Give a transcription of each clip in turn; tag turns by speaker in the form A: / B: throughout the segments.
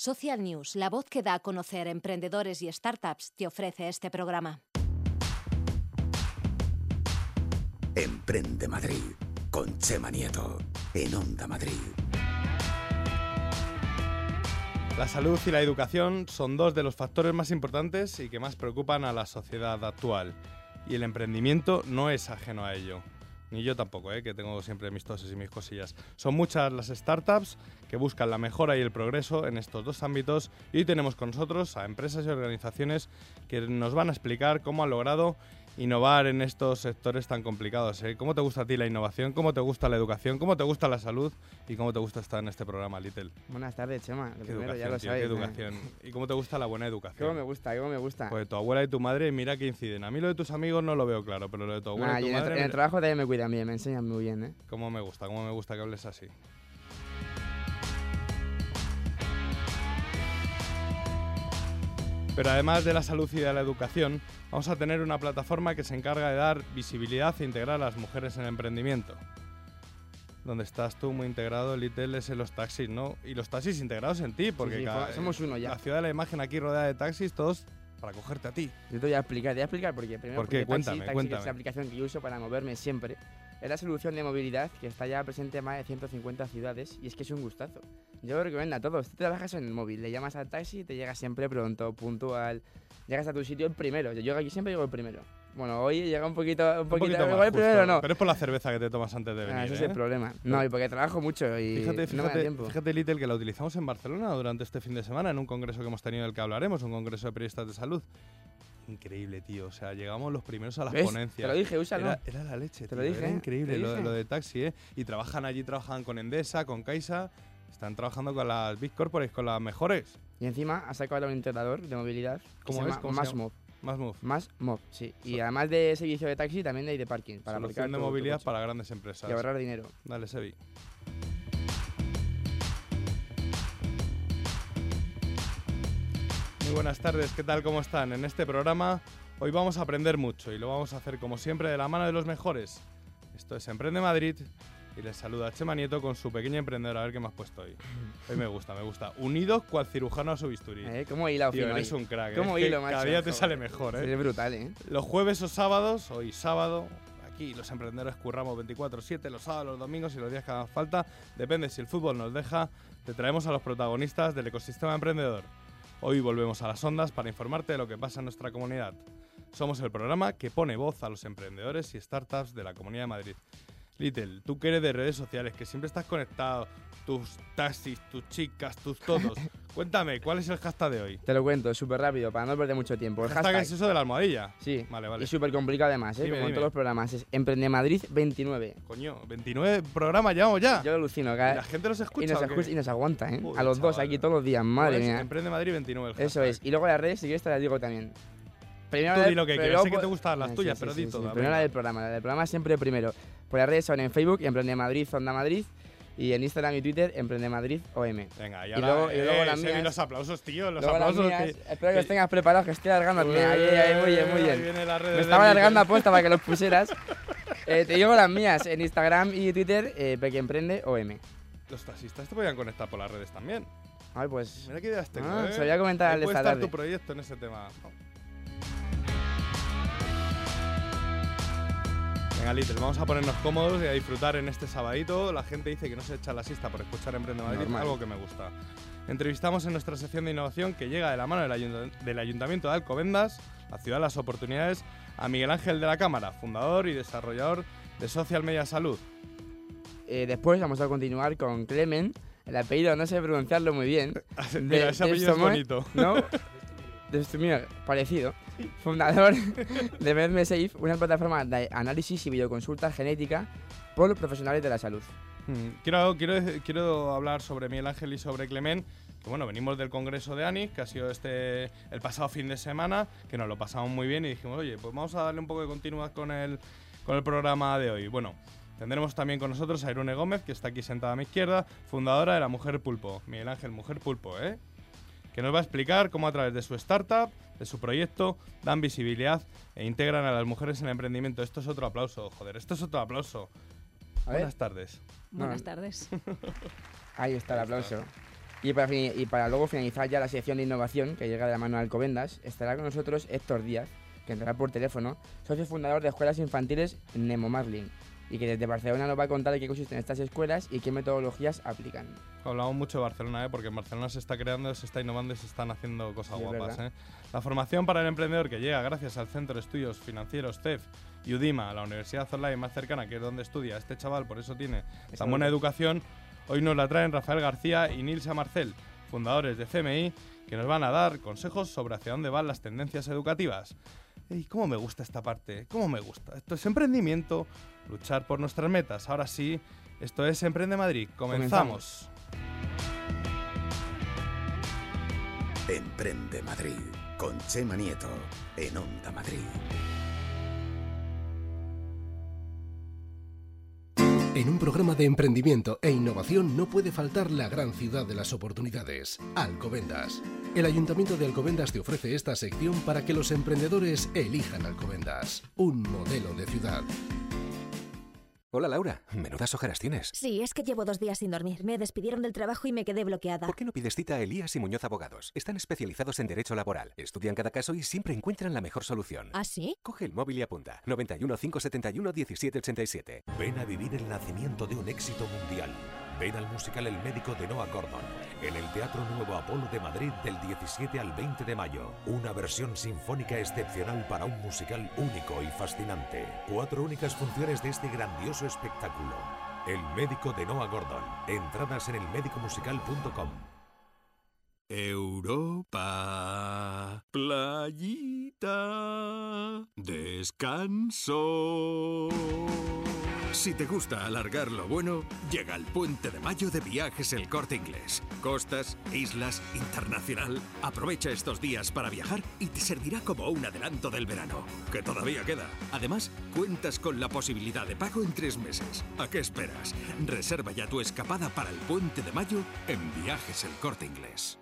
A: Social News, la voz que da a conocer emprendedores y startups, te ofrece este programa.
B: Emprende Madrid con Chema Nieto en Onda Madrid.
C: La salud y la educación son dos de los factores más importantes y que más preocupan a la sociedad actual. Y el emprendimiento no es ajeno a ello. Ni yo tampoco, ¿eh? que tengo siempre mis toses y mis cosillas. Son muchas las startups que buscan la mejora y el progreso en estos dos ámbitos y tenemos con nosotros a empresas y organizaciones que nos van a explicar cómo han logrado innovar en estos sectores tan complicados. ¿eh? ¿Cómo te gusta a ti la innovación? ¿Cómo te gusta la educación? ¿Cómo te gusta la salud? ¿Y cómo te gusta estar en este programa, Little?
D: Buenas tardes, Chema. Lo
C: ¿Qué
D: primero, ya lo
C: tío?
D: sabéis.
C: ¿Qué educación? ¿Y cómo te gusta la buena educación?
D: ¿Cómo me gusta? ¿Cómo me gusta?
C: Pues tu abuela y tu madre, mira que inciden. A mí lo de tus amigos no lo veo claro, pero lo de tu abuela
D: Nah,
C: y tu
D: en, el,
C: madre,
D: en el trabajo también me cuidan bien, me enseñan muy bien, ¿eh?
C: cómo me gusta, cómo me gusta que hables así. Pero además de la salud y de la educación, vamos a tener una plataforma que se encarga de dar visibilidad e integrar a las mujeres en el emprendimiento. Donde estás tú muy integrado, Little, es en los taxis, ¿no? Y los taxis integrados en ti, porque
D: sí,
C: cada-
D: fo- somos uno ya.
C: la ciudad de la imagen aquí rodeada de taxis, todos para cogerte a ti.
D: Yo te voy a explicar, te voy a explicar por qué. Primero,
C: ¿Por qué?
D: porque
C: Cuéntame,
D: taxi, taxi,
C: cuéntame.
D: es la aplicación que yo uso para moverme siempre. Es la solución de movilidad que está ya presente en más de 150 ciudades y es que es un gustazo. Yo lo recomiendo a todos. Tú trabajas en el móvil, le llamas al taxi, te llega siempre pronto, puntual. Llegas a tu sitio el primero. Yo llego aquí siempre llego el primero. Bueno, hoy llega un poquito, un
C: Un
D: poquito,
C: más,
D: primero no.
C: Pero es por la cerveza que te tomas antes de
D: Ah,
C: venir,
D: ese es
C: ¿eh?
D: el problema. No, y porque trabajo mucho y
C: Fíjate,
D: no me da
C: fíjate,
D: tiempo.
C: fíjate, Little, que la utilizamos en Barcelona durante este fin de semana, en un congreso que hemos tenido del que hablaremos, un congreso de periodistas de salud. Increíble, tío. O sea, llegamos los primeros a las
D: ¿Ves?
C: ponencias.
D: Te lo dije, úsalo.
C: Era, era la leche,
D: Te lo dije,
C: Era
D: ¿eh?
C: increíble
D: Te
C: lo,
D: dije.
C: lo de taxi, ¿eh? Y trabajan allí, trabajan con Endesa, con Caixa. Están trabajando con las Big Corporates, con las mejores.
D: Y encima ha sacado un integrador de movilidad.
C: ¿Cómo es? ¿Cómo llama?
D: Masmov.
C: Más move.
D: Más Mob, sí. Y además de servicio de taxi, también hay de parking. Para
C: Solución de movilidad para grandes empresas.
D: Y ahorrar dinero.
C: Dale, Sebi. Muy buenas tardes, ¿qué tal? ¿Cómo están? En este programa hoy vamos a aprender mucho y lo vamos a hacer como siempre de la mano de los mejores. Esto es Emprende Madrid y les saluda Chema Nieto con su pequeña emprendedora. A ver qué me has puesto hoy. Hoy me gusta, me gusta. Unidos cual cirujano a su bisturí.
D: ¿Eh? ¿Cómo hilo
C: Tío, eres
D: hoy?
C: un crack. ¿eh?
D: ¿Cómo
C: que
D: hilo,
C: Cada
D: macho?
C: día te sale mejor, ¿eh?
D: Es brutal, ¿eh?
C: Los jueves o sábados, hoy sábado, aquí los emprendedores curramos 24-7, los sábados, los domingos y los días que hagan falta, depende si el fútbol nos deja, te traemos a los protagonistas del ecosistema emprendedor. Hoy volvemos a las ondas para informarte de lo que pasa en nuestra comunidad. Somos el programa que pone voz a los emprendedores y startups de la Comunidad de Madrid. Little, tú que eres de redes sociales, que siempre estás conectado, tus taxis, tus chicas, tus todos. Cuéntame, ¿cuál es el hashtag de hoy?
D: Te lo cuento súper rápido para no perder mucho tiempo. El
C: hashtag
D: hashtag.
C: es eso de la almohadilla.
D: Sí.
C: Vale, vale.
D: Y súper complicado además, ¿eh?
C: Dime,
D: Como en
C: dime.
D: todos los programas. Es Emprende Madrid 29.
C: Coño, 29 programas llevamos ya.
D: Yo lo alucino.
C: ¿Y
D: cada-
C: la gente los escucha
D: y, nos escucha- y nos aguanta, ¿eh?
C: Joder,
D: a los dos
C: chaval.
D: aquí todos los días. Madre
C: Pues,
D: mía.
C: Emprende Madrid 29 el
D: Eso es. Y luego las redes, si quieres, te las digo también. Primero
C: Tú di lo que quieras, sé que
D: po-
C: te gustan las
D: Ah,
C: tuyas,
D: sí,
C: pero
D: sí,
C: di
D: sí, sí. Primero la del programa. La del programa siempre primero. Por las redes son en Facebook, Emprende Madrid, Onda Madrid. Y en Instagram y Twitter, Emprende Madrid OM.
C: Venga, y
D: Y luego- y luego
C: eh,
D: las mías.
C: los aplausos, tío, los aplausos.
D: mías,
C: que-
D: espero que los tengas preparados, que estoy alargándote. Ahí, ahí, muy bien, muy bien. Me estaba alargando apuesta para que los pusieras. Eh, te digo las mías en Instagram y Twitter, eh, Peque Emprende OM.
C: Los taxistas te podían conectar por las redes también.
D: Ay, pues.
C: Mira qué ideas tengo,
D: Ah,
C: ¿eh?
D: se voy a comentar esta tarde.
C: tu proyecto en ese tema. Venga, Little, vamos a ponernos cómodos y a disfrutar en este sabadito. La gente dice que no se echa la siesta por escuchar Emprende Madrid,
D: Normal.
C: algo que me gusta. Entrevistamos en nuestra sección de innovación que llega de la mano del, ayunta- del Ayuntamiento de Alcobendas, la ciudad de las oportunidades, a Miguel Ángel de la Cámara, fundador y desarrollador de Social Media Salud.
D: Eh, después vamos a continuar con Clemen. El apellido no sé pronunciarlo muy bien.
C: Mira,
D: De-
C: ese
D: de
C: apellido es bonito.
D: ¿No? De mira, parecido. Fundador de MedMeSafe, una plataforma de análisis y videoconsulta genética por profesionales de la salud.
C: Mm, Quiero, quiero, quiero hablar sobre Miguel Ángel y sobre Clement. Que bueno, venimos del congreso de ANIC, que ha sido este el pasado fin de semana, que nos lo pasamos muy bien y dijimos, oye, pues vamos a darle un poco de continuidad con el, con el programa de hoy. Bueno, tendremos también con nosotros a Irune Gómez, que está aquí sentada a mi izquierda, fundadora de la Mujer Pulpo. Miguel Ángel, Mujer Pulpo, ¿eh? Que nos va a explicar cómo a través de su startup, de su proyecto, dan visibilidad e integran a las mujeres en el emprendimiento. Esto es otro aplauso, joder, esto es otro aplauso.
D: A ver.
C: Buenas tardes.
A: Buenas
D: No.
A: tardes.
D: Ahí está el aplauso. Y para, y para luego finalizar ya la sección de innovación que llega de la mano de Alcobendas, estará con nosotros Héctor Díaz, que entrará por teléfono, socio fundador de escuelas infantiles Nemo Marlin, y que desde Barcelona nos va a contar de qué consisten estas escuelas y qué metodologías aplican.
C: Hablamos mucho de Barcelona, ¿eh? porque en Barcelona se está creando, se está innovando y se están haciendo cosas guapas. ¿eh? La formación para el emprendedor que llega gracias al Centro de Estudios Financieros CEF y UDIMA, la universidad online más cercana, que es donde estudia este chaval, por eso tiene tan buena educación, hoy nos la traen Rafael García y Nilsa Marcel, fundadores de CMI, que nos van a dar consejos sobre hacia dónde van las tendencias educativas. Y cómo me gusta esta parte, cómo me gusta. Esto es emprendimiento, luchar por nuestras metas. Ahora sí, esto es Emprende Madrid. Comenzamos.
B: Emprende Madrid con Chema Nieto en Onda Madrid.
E: En un programa de emprendimiento e innovación no puede faltar la gran ciudad de las oportunidades, Alcobendas. El Ayuntamiento de Alcobendas te ofrece esta sección para que los emprendedores elijan Alcobendas, un modelo de ciudad.
F: Hola Laura, menudas ojeras tienes.
G: Sí, es que llevo dos días sin dormir. Me despidieron del trabajo y me quedé bloqueada.
F: ¿Por qué no pides cita a Elías y Muñoz Abogados? Están especializados en derecho laboral, estudian cada caso y siempre encuentran la mejor solución.
G: ¿Ah, sí?
F: Coge el móvil y apunta. 91 571 1787.
H: Ven a vivir el nacimiento de un éxito mundial. Ven al musical El médico de Noah Gordon en el Teatro Nuevo Apolo de Madrid del 17 al 20 de mayo. Una versión sinfónica excepcional para un musical único y fascinante. Cuatro únicas funciones de este grandioso espectáculo. El médico de Noah Gordon. Entradas en elmedicomusical.com.
I: Europa, playita, descanso. Si te gusta alargar lo bueno, llega el puente de mayo de viajes El Corte Inglés. Costas, islas, internacional. Aprovecha estos días para viajar y te servirá como un adelanto del verano, que todavía queda. Además, cuentas con la posibilidad de pago en tres meses. ¿A qué esperas? Reserva ya tu escapada para el puente de mayo en Viajes El Corte Inglés.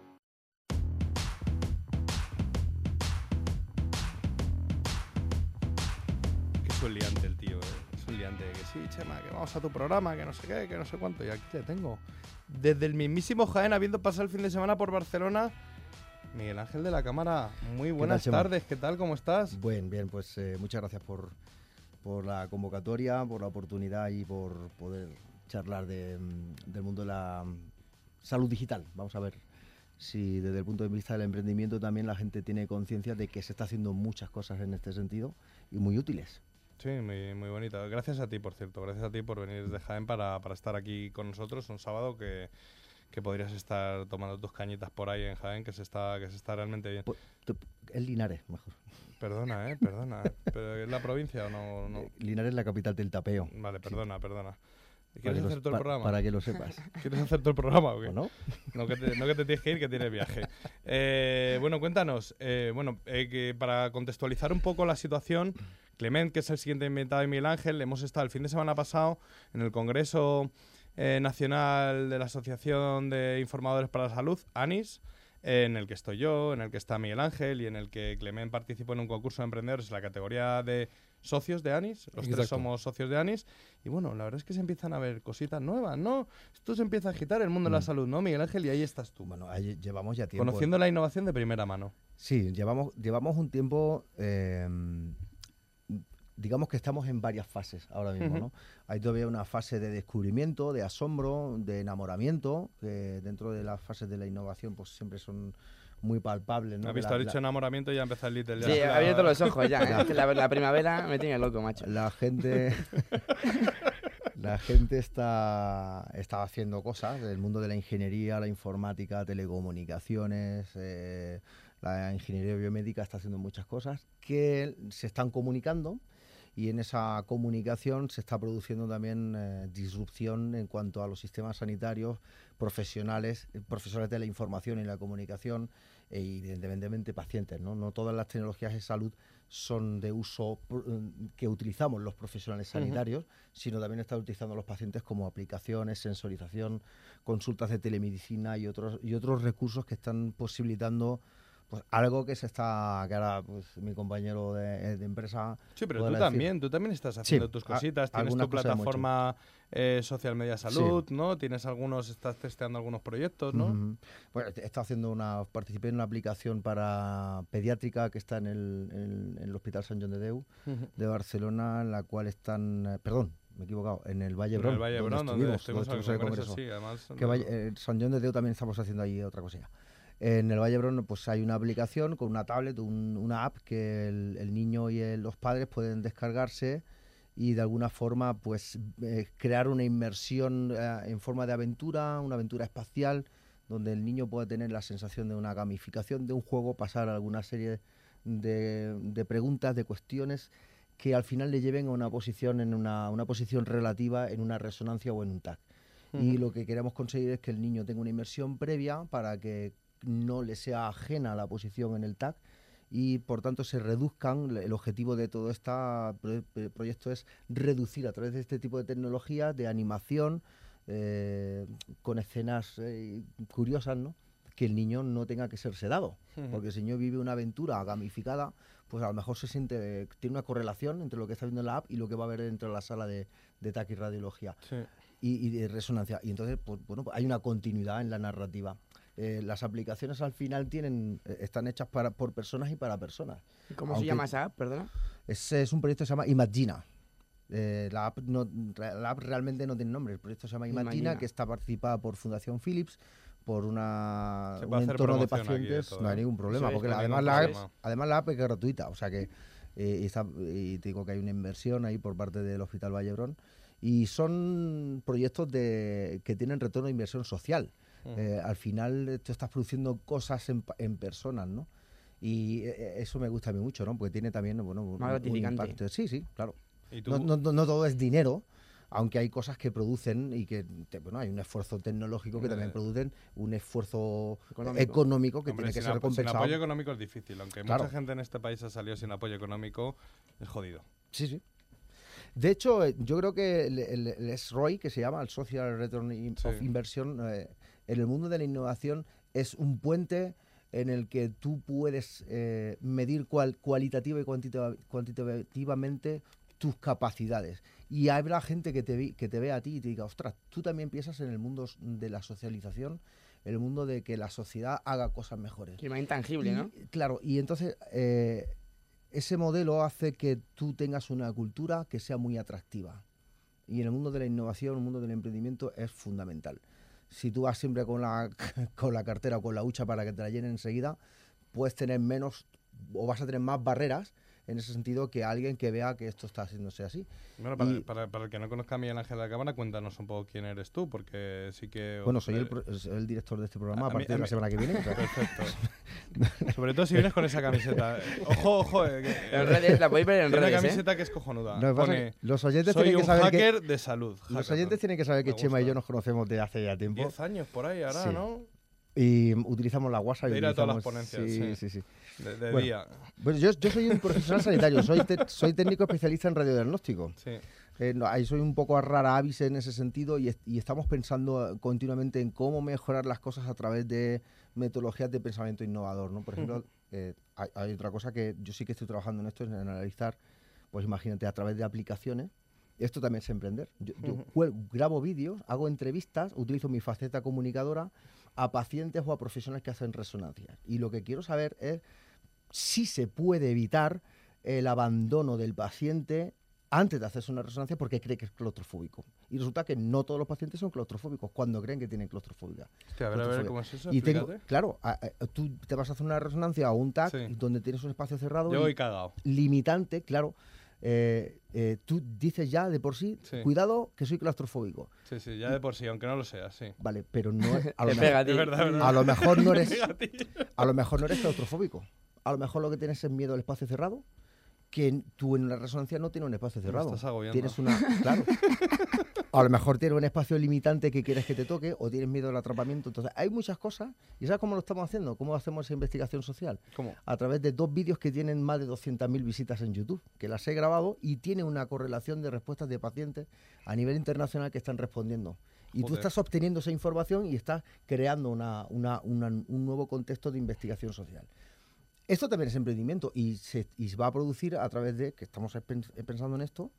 C: Qué sueliante el tío, eh. Es un liante. Que sí, Chema, que vamos a tu programa, que no sé qué, que no sé cuánto. Y aquí te tengo. Desde el mismísimo Jaén, habiendo pasado el fin de semana por Barcelona, Miguel Ángel de la Cámara, muy buenas tardes. ¿Qué tal? ¿Cómo estás?
J: Bien, bien, pues eh, muchas gracias por, por la convocatoria, por la oportunidad y por poder charlar de, mm, del mundo de la mm, salud digital. Vamos a ver si desde el punto de vista del emprendimiento también la gente tiene conciencia de que se está haciendo muchas cosas en este sentido y muy útiles.
C: Sí, muy, muy bonito. Gracias a ti, por cierto. Gracias a ti por venir desde Jaén para, para estar aquí con nosotros un sábado que, que podrías estar tomando tus cañitas por ahí en Jaén, que se está, que se está realmente bien.
J: Es Linares, mejor.
C: Perdona, ¿eh? Perdona. ¿Pero es la provincia o no? no?
J: Linares es la capital del tapeo.
C: Vale, perdona, perdona.
J: Para
C: ¿Quieres hacer todo el programa?
J: Para que lo sepas.
C: ¿Quieres hacer todo el programa o qué?
J: ¿O no?
C: No que, te, no que te tienes que ir, que tienes viaje. Eh, bueno, cuéntanos, eh, bueno, eh, que para contextualizar un poco la situación, Clement, que es el siguiente invitado de Miguel Ángel, hemos estado el fin de semana pasado en el Congreso eh, Nacional de la Asociación de Informadores para la Salud, ANIS, eh, en el que estoy yo, en el que está Miguel Ángel y en el que Clement participó en un concurso de emprendedores en la categoría de socios de ANIS. Los tres somos socios de ANIS. Y bueno, la verdad es que se empiezan a ver cositas nuevas, ¿no? Esto se empieza a agitar el mundo de la
J: Mm.
C: salud, ¿no, Miguel Ángel? Y ahí estás tú.
J: Bueno, ahí llevamos ya tiempo.
C: Conociendo la innovación de primera mano.
J: Sí, llevamos, llevamos un tiempo, eh, digamos que estamos en varias fases ahora mismo. ¿no? Hay todavía una fase de descubrimiento, de asombro, de enamoramiento, que dentro de las fases de la innovación pues siempre son muy palpables, ¿no?
C: ¿Has visto?
J: la-
C: dicho
J: la-
C: enamoramiento y ya empieza el Little.
D: Sí,
C: la-
D: abierto los ojos ya. ¿eh? La primavera me tiene loco, macho.
J: la gente la gente está, está haciendo cosas del mundo de la ingeniería, la informática, telecomunicaciones, eh, la ingeniería biomédica está haciendo muchas cosas que se están comunicando y en esa comunicación se está produciendo también eh, disrupción en cuanto a los sistemas sanitarios profesionales, eh, profesionales de la información y la comunicación e evidentemente pacientes. ¿no? no todas las tecnologías de salud son de uso eh, que utilizamos los profesionales sanitarios, sino también están utilizando los pacientes como aplicaciones, sensorización, consultas de telemedicina y otros, y otros recursos que están posibilitando pues algo que se está, que ahora pues, mi compañero de, de empresa...
C: Sí, pero tú también, tú también estás haciendo
J: Sí,
C: tus
J: a-
C: cositas, tienes tu plataforma eh, Social Media Salud, ¿no? Tienes algunos, estás testeando algunos proyectos, ¿no?
J: Ujú. Bueno, he estado haciendo una, participé en una aplicación para pediátrica que está en el, en- en el Hospital San John de Deu de Barcelona, en la cual están, eh, perdón, me he equivocado, en el Valle
C: En
J: Brón,
C: el Valle Brón, donde estuvimos en el
J: en el
C: congreso, sí, además,
J: Que Valle- eh, San John de Deu también estamos haciendo ahí otra cosilla. En el Valle Brón pues hay una aplicación con una tablet, un- una app que el, el niño y el- los padres pueden descargarse y de alguna forma pues eh, crear una inmersión eh, en forma de aventura, una aventura espacial, donde el niño puede tener la sensación de una gamificación de un juego, pasar alguna serie de, de preguntas, de cuestiones que al final le lleven a una posición en una, una posición relativa en una resonancia o en un tag. Y lo que queremos conseguir es que el niño tenga una inmersión previa para que no le sea ajena la posición en el tag y por tanto se reduzcan. El objetivo de todo este pro- pro- proyecto es reducir a través de este tipo de tecnología, de animación, eh, con escenas eh, curiosas, ¿no? que el niño no tenga que ser sedado. Porque si el niño vive una aventura gamificada, pues a lo mejor se siente, tiene una correlación entre lo que está viendo en la app y lo que va a ver dentro de la sala de, de TAC y radiología
C: Sí.
J: y, y de resonancia. Y entonces, pues, bueno, pues hay una continuidad en la narrativa. Eh, las aplicaciones al final tienen eh, están hechas para, por personas y para personas.
D: ¿Y cómo se llama esa app, perdona?
J: Ese es un proyecto que se llama Imagina. Eh, la, app no, la app realmente no tiene nombre. El proyecto se llama Imagina,
D: Imagina.
J: que está participada por Fundación Philips, por una, un entorno de pacientes.
C: todo,
J: no hay ningún problema,
C: Sí,
J: porque además, la app, además la app es gratuita. O sea que eh, y, está- y te digo que hay una inversión ahí por parte del Hospital Vallebrón. Y son proyectos de, que tienen retorno de inversión social.
K: Ujú.
J: Eh, al final eh, tú estás produciendo cosas en, pa- en personas, ¿no? Y eh, eso me gusta a mí mucho, ¿no? Porque tiene también, bueno, un-
D: Más
J: un
D: gratificante.
J: impacto. Sí, sí, claro. No, no- no- todo es dinero, aunque hay cosas que producen y que, te- bueno, hay un esfuerzo tecnológico que también
C: Eh.
J: producen un esfuerzo
D: Económico.
J: económico, que
C: Hombre,
J: tiene que ser
C: apo- sin
J: compensado.
C: apoyo económico es difícil, aunque
J: Claro.
C: mucha gente en este país ha salido sin apoyo económico, es jodido.
J: Sí, sí. De hecho, eh, yo creo que el, el- el SROI, que se llama el Social Return in- of
C: Sí.
J: Inversion, eh, en el mundo de la innovación es un puente en el que tú puedes eh, medir cual- cualitativa y cuantitativa- cuantitativamente tus capacidades. Y habrá gente que te, que te vea a ti y te diga, ostras, tú también piensas en el mundo de la socialización, el mundo de que la sociedad haga cosas mejores.
D: Que más intangible,
J: Y,
D: ¿no?
J: Claro, y entonces eh, ese modelo hace que tú tengas una cultura que sea muy atractiva. Y en el mundo de la innovación, en el mundo del emprendimiento es fundamental. Si tú vas siempre con la, con la cartera o con la hucha para que te la llenen enseguida, puedes tener menos o vas a tener más barreras en ese sentido que alguien que vea que esto está haciéndose así.
C: Bueno, para,
J: Y-
C: para- para el que no conozca a Miguel Ángel de la Cámara, cuéntanos un poco quién eres tú, porque sí que...
J: Bueno, soy el,
C: eh,
J: soy el director de este programa a,
C: a mí-
J: partir de
C: a
J: la
C: mí-
J: semana que viene.
C: Perfecto. Sobre todo si vienes con esa camiseta. Ojo, ojo. eh, que-
D: En redes, la podéis ver en redes,
C: Una
D: ¿eh?
C: camiseta que es cojonuda.
J: Que pasa
C: Pone,
J: que los oyentes
C: soy
J: tienen que
C: un
J: saber que-
C: hacker de salud.
J: Los
C: Hacker,
J: oyentes tienen que saber que Chema y yo nos conocemos de hace ya tiempo.
C: 10 años por ahí ahora,
J: Sí.
C: ¿no?
J: Y utilizamos la WhatsApp.
C: De
J: y
C: ir a todas las ponencias,
J: Sí,
C: sí.
J: sí, sí.
C: De- de
J: bueno,
C: día.
J: bueno, yo, yo soy un profesional sanitario, soy, te- soy técnico especialista en radiodiagnóstico.
C: Sí.
J: Eh, no, ahí soy un poco rara avis en ese sentido y, est- y estamos pensando eh, continuamente en cómo mejorar las cosas a través de metodologías de pensamiento innovador. ¿no? Por ejemplo,
K: Ujú.
J: eh, hay, hay otra cosa que yo sí que estoy trabajando en esto, en analizar, pues imagínate, a través de aplicaciones. Esto también es emprender. Yo, yo
K: Ujú.
J: cuel- grabo vídeos, hago entrevistas, utilizo mi faceta comunicadora a pacientes o a profesionales que hacen resonancias. Y lo que quiero saber es si se puede evitar el abandono del paciente antes de hacerse una resonancia porque cree que es claustrofóbico. Y resulta que no todos los pacientes son claustrofóbicos cuando creen que tienen claustrofobia.
C: Hostia, a ver, a ver. ¿cómo es eso?
J: Y tengo, claro, a- a- tú te vas a hacer una resonancia o un TAC
C: Sí.
J: donde tienes un espacio cerrado.
C: Yo voy cagao.
J: Limitante, claro. Eh, eh, tú dices ya de por sí,
C: Sí.
J: cuidado que soy claustrofóbico.
C: Sí, sí, ya de por sí, aunque no lo seas, sí.
J: Vale, pero no es- a, lo
D: pega a ti.
C: Es verdad,
J: a lo mejor no eres
C: a
J: lo mejor no eres claustrofóbico. A lo mejor lo que tienes es miedo al espacio cerrado, que tú en una resonancia no tienes un espacio
C: Me
J: cerrado.
C: estás agobiando.
J: Tienes una, claro. A lo mejor tienes un espacio limitante que quieres que te toque o tienes miedo al atrapamiento. Entonces, hay muchas cosas. ¿Y sabes cómo lo estamos haciendo? ¿Cómo hacemos esa investigación social?
C: ¿Cómo?
J: A través de dos vídeos que tienen más de 200.000 visitas en YouTube, que las he grabado y tiene una correlación de respuestas de pacientes a nivel internacional que están respondiendo. Y tú estás obteniendo esa información y estás creando una- una- una- un nuevo contexto de investigación social. Esto también es emprendimiento y se y se va a producir a través de, que estamos pen- pensando en esto,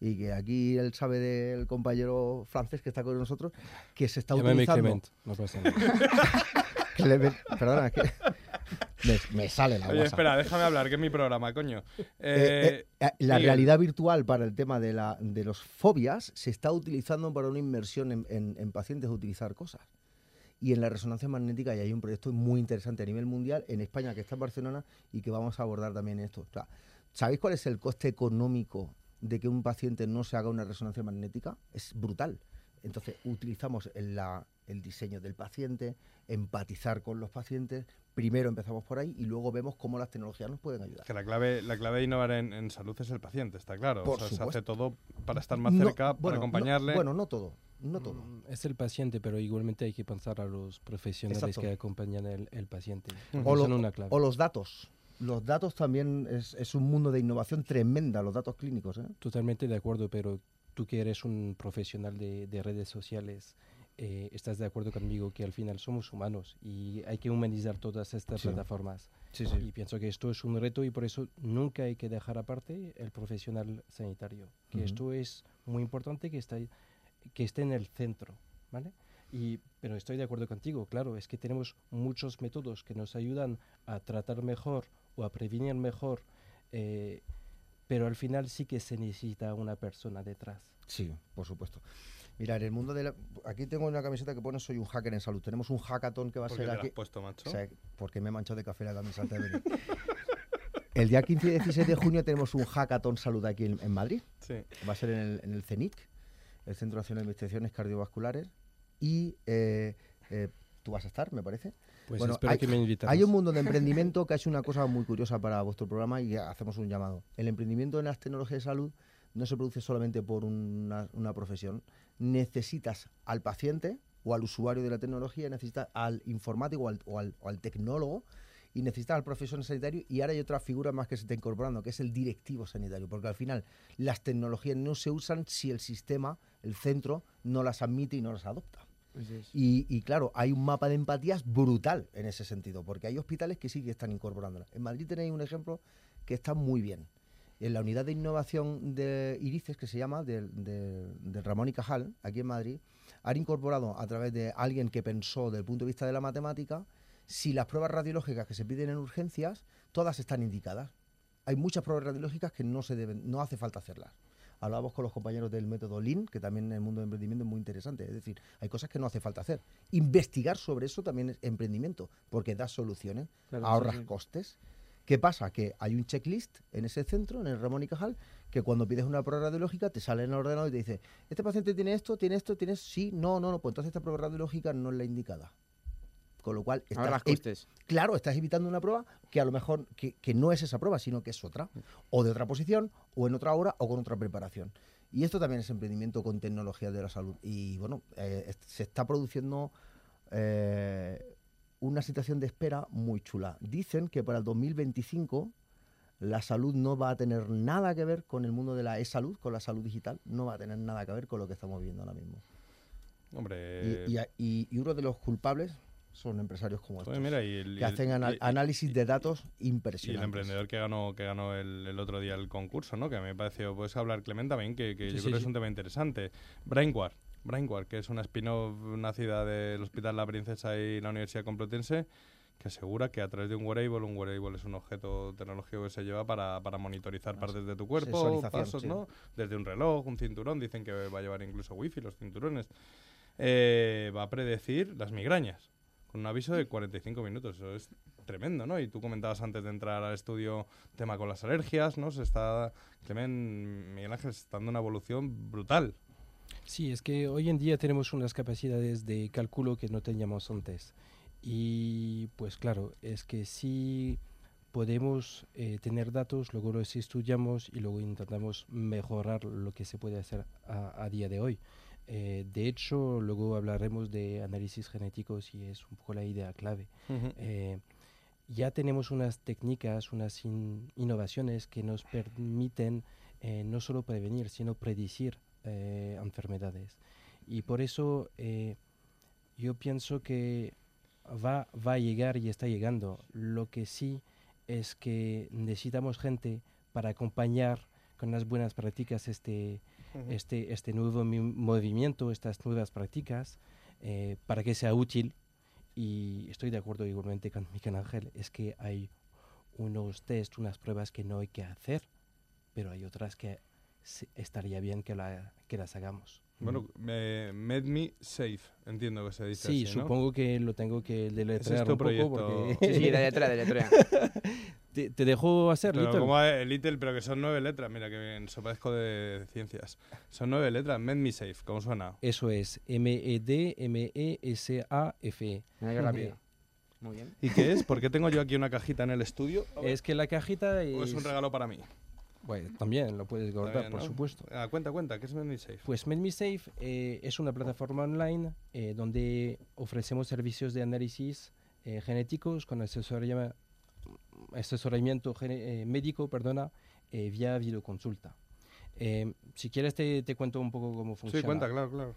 J: y que aquí él sabe del compañero francés que está con nosotros, que se está
K: Llámame
J: utilizando...
K: Clement, no pasa nada.
J: Clement, perdona, que me, me sale la
C: Oye,
J: WhatsApp.
C: espera, déjame hablar, que es mi programa, coño.
J: Eh,
C: Eh,
J: eh, la
C: Miguel,
J: realidad virtual para el tema de, la, de los fobias se está utilizando para una inversión en, en- en pacientes utilizar cosas. Y en la resonancia magnética ya hay un proyecto muy interesante a nivel mundial en España que está en Barcelona y que vamos a abordar también esto. O sea, ¿Sabéis cuál es el coste económico de que un paciente no se haga una resonancia magnética? Es brutal. Entonces utilizamos el, la- el diseño del paciente, empatizar con los pacientes. Primero empezamos por ahí y luego vemos cómo las tecnologías nos pueden ayudar.
C: Que la clave, la clave de innovar en, en salud es el paciente, está claro.
J: Por
C: o sea, se hace todo para estar más
J: No,
C: cerca,
J: bueno,
C: para
J: no-
C: acompañarle.
J: bueno, no todo, no todo.
K: Mm, Es el paciente, pero igualmente hay que pensar a los profesionales
J: Exacto.
K: que acompañan el, el paciente.
J: O, lo-
K: una clave.
J: o los datos. Los datos también es, es un mundo de innovación tremenda, los datos clínicos. ¿eh?
K: Totalmente de acuerdo, pero tú que eres un profesional de, de redes sociales, eh, estás de acuerdo conmigo que al final somos humanos y hay que humanizar todas estas
J: Sí.
K: plataformas.
J: Sí, sí.
K: Y pienso que esto es un reto y por eso nunca hay que dejar aparte el profesional sanitario, que esto es muy importante que, está, que esté en el centro, ¿vale? Y, pero estoy de acuerdo contigo, claro, es que tenemos muchos métodos que nos ayudan a tratar mejor o a prevenir mejor, eh, pero al final sí que se necesita una persona detrás.
J: Sí, por supuesto. Mira, en el mundo de la... Aquí tengo una camiseta que pone Soy un hacker en salud. Tenemos un hackathon que va a
C: ¿Por qué
J: ser
C: te la
J: aquí...
C: has puesto, macho?
J: O sea, porque me he manchado de café la camiseta antes de venir. El día 15 y 16 de junio tenemos un hackathon salud aquí en, en Madrid.
C: Sí.
J: Va a ser en el, en el CENIC, el Centro Nacional de Investigaciones Cardiovasculares. Y eh, eh, tú vas a estar, me parece.
K: Pues espero
J: hay,
K: que me invites.
J: hay un mundo de emprendimiento que ha hecho una cosa muy curiosa para vuestro programa y hacemos un llamado. El emprendimiento en las tecnologías de salud no se produce solamente por una, una profesión. Necesitas al paciente o al usuario de la tecnología, necesitas al informático o al, o al- o al tecnólogo y necesitas al profesional sanitario y ahora hay otra figura más que se está incorporando, que es el directivo sanitario, porque al final las tecnologías no se usan si el sistema, el centro, no las admite y no las adopta. Y, y claro, hay un mapa de empatías brutal en ese sentido, porque hay hospitales que sí que están incorporándolas. En Madrid tenéis un ejemplo que está muy bien. En la unidad de innovación de Irices, que se llama, del de, de Ramón y Cajal, aquí en Madrid, han incorporado a través de alguien que pensó desde el punto de vista de la matemática, si las pruebas radiológicas que se piden en urgencias, todas están indicadas. Hay muchas pruebas radiológicas que no se deben, no hace falta hacerlas. Hablábamos con los compañeros del método Lean, que también en el mundo del emprendimiento es muy interesante. Es decir, hay cosas que no hace falta hacer. Investigar sobre eso también es emprendimiento, porque da soluciones,
D: Claro,
J: ahorras
D: sí.
J: costes. ¿Qué pasa? Que hay un checklist en ese centro, en el Ramón y Cajal, que cuando pides una prueba radiológica te sale en el ordenador y te dice, este paciente tiene esto, tiene esto, tiene esto, sí, no, no, no, pues entonces esta prueba radiológica no es la indicada. Con lo cual, estás, claro, estás evitando una prueba que a lo mejor que, que no es esa prueba, sino que es otra, o de otra posición, o en otra hora, o con otra preparación. Y esto también es emprendimiento con tecnologías de la salud. Y bueno, eh, se está produciendo eh, una situación de espera muy chula. Dicen que para el 2025 la salud no va a tener nada que ver con el mundo de la e-salud, con la salud digital, no va a tener nada que ver con lo que estamos viviendo ahora mismo.
C: Hombre,
J: Y, y a- y- y uno de los culpables son empresarios como estos,
C: Joder, mira, y el- y
J: que hacen anal-
C: y- y-
J: análisis de datos
C: y el
J: impresionantes.
C: emprendedor que ganó que ganó el, el otro día el concurso, ¿no? Que me pareció, puedes hablar, Clement, también, que, que
K: Sí,
C: yo
K: sí,
C: creo que es un tema interesante. Brainware, Brainware, que es una spin-off nacida del Hospital La Princesa y la Universidad Complutense, que asegura que a través de un wearable, un wearable es un objeto tecnológico que se lleva para, para monitorizar partes de tu cuerpo, pasos,
J: sí.
C: ¿no? Desde un reloj, un cinturón, dicen que va a llevar incluso wifi los cinturones. Eh, va a predecir las migrañas un aviso de 45 minutos. Eso es tremendo, ¿no? Y tú comentabas antes de entrar al estudio tema con las alergias, ¿no? Se está, Clemen, Miguel Ángel, está dando una evolución brutal.
K: Sí, es que hoy en día tenemos unas capacidades de cálculo que no teníamos antes. Y pues claro, es que si podemos eh, tener datos, luego los estudiamos y luego intentamos mejorar lo que se puede hacer a día de hoy. Eh, de hecho, luego hablaremos de análisis genéticos y es un poco la idea clave. Eh, ya tenemos unas técnicas, unas in- innovaciones que nos permiten eh, no solo prevenir, sino predecir enfermedades. Y por eso yo pienso que va, va a llegar y está llegando. Lo que sí es que necesitamos gente para acompañar con las buenas prácticas este, Este, este nuevo mi- movimiento, estas nuevas prácticas, eh, para que sea útil. Y estoy de acuerdo igualmente con Miguel Ángel, es que hay unos test, unas pruebas que no hay que hacer, pero hay otras que estaría bien que, la, que las hagamos.
C: Bueno, eh, Med Me Safe, entiendo que se dice
K: Sí,
C: así, ¿no?
K: supongo que lo tengo que deletrear
C: tu
K: un poco
C: proyecto.
K: porque...
D: Sí, sí, deletrea, deletrea.
K: te, te dejo hacer,
C: Pero
K: Little.
C: como Little, pero que son nueve letras, mira que bien, eso parezco de ciencias. Son nueve letras, Med Me Safe, ¿cómo suena?
K: Eso es, E M-E-D-M-E-S-A-F-E.
D: Mira qué rápido. Muy bien.
C: ¿Y qué es? ¿Por qué tengo yo aquí una cajita en el estudio?
K: Es que la cajita es...
C: ¿O es un regalo para mí?
K: Bueno, también lo puedes guardar,
C: También,
K: por
C: ¿no?
K: supuesto.
C: Ah, cuenta, cuenta, ¿qué es Med Me Safe?
K: Pues MedMeSafe eh, es una plataforma online eh, donde ofrecemos servicios de análisis eh, genéticos con asesoría- asesoramiento gene- eh, médico perdona, eh, vía videoconsulta. Eh, si quieres te, te cuento un poco cómo funciona.
C: Sí, cuenta, claro, claro.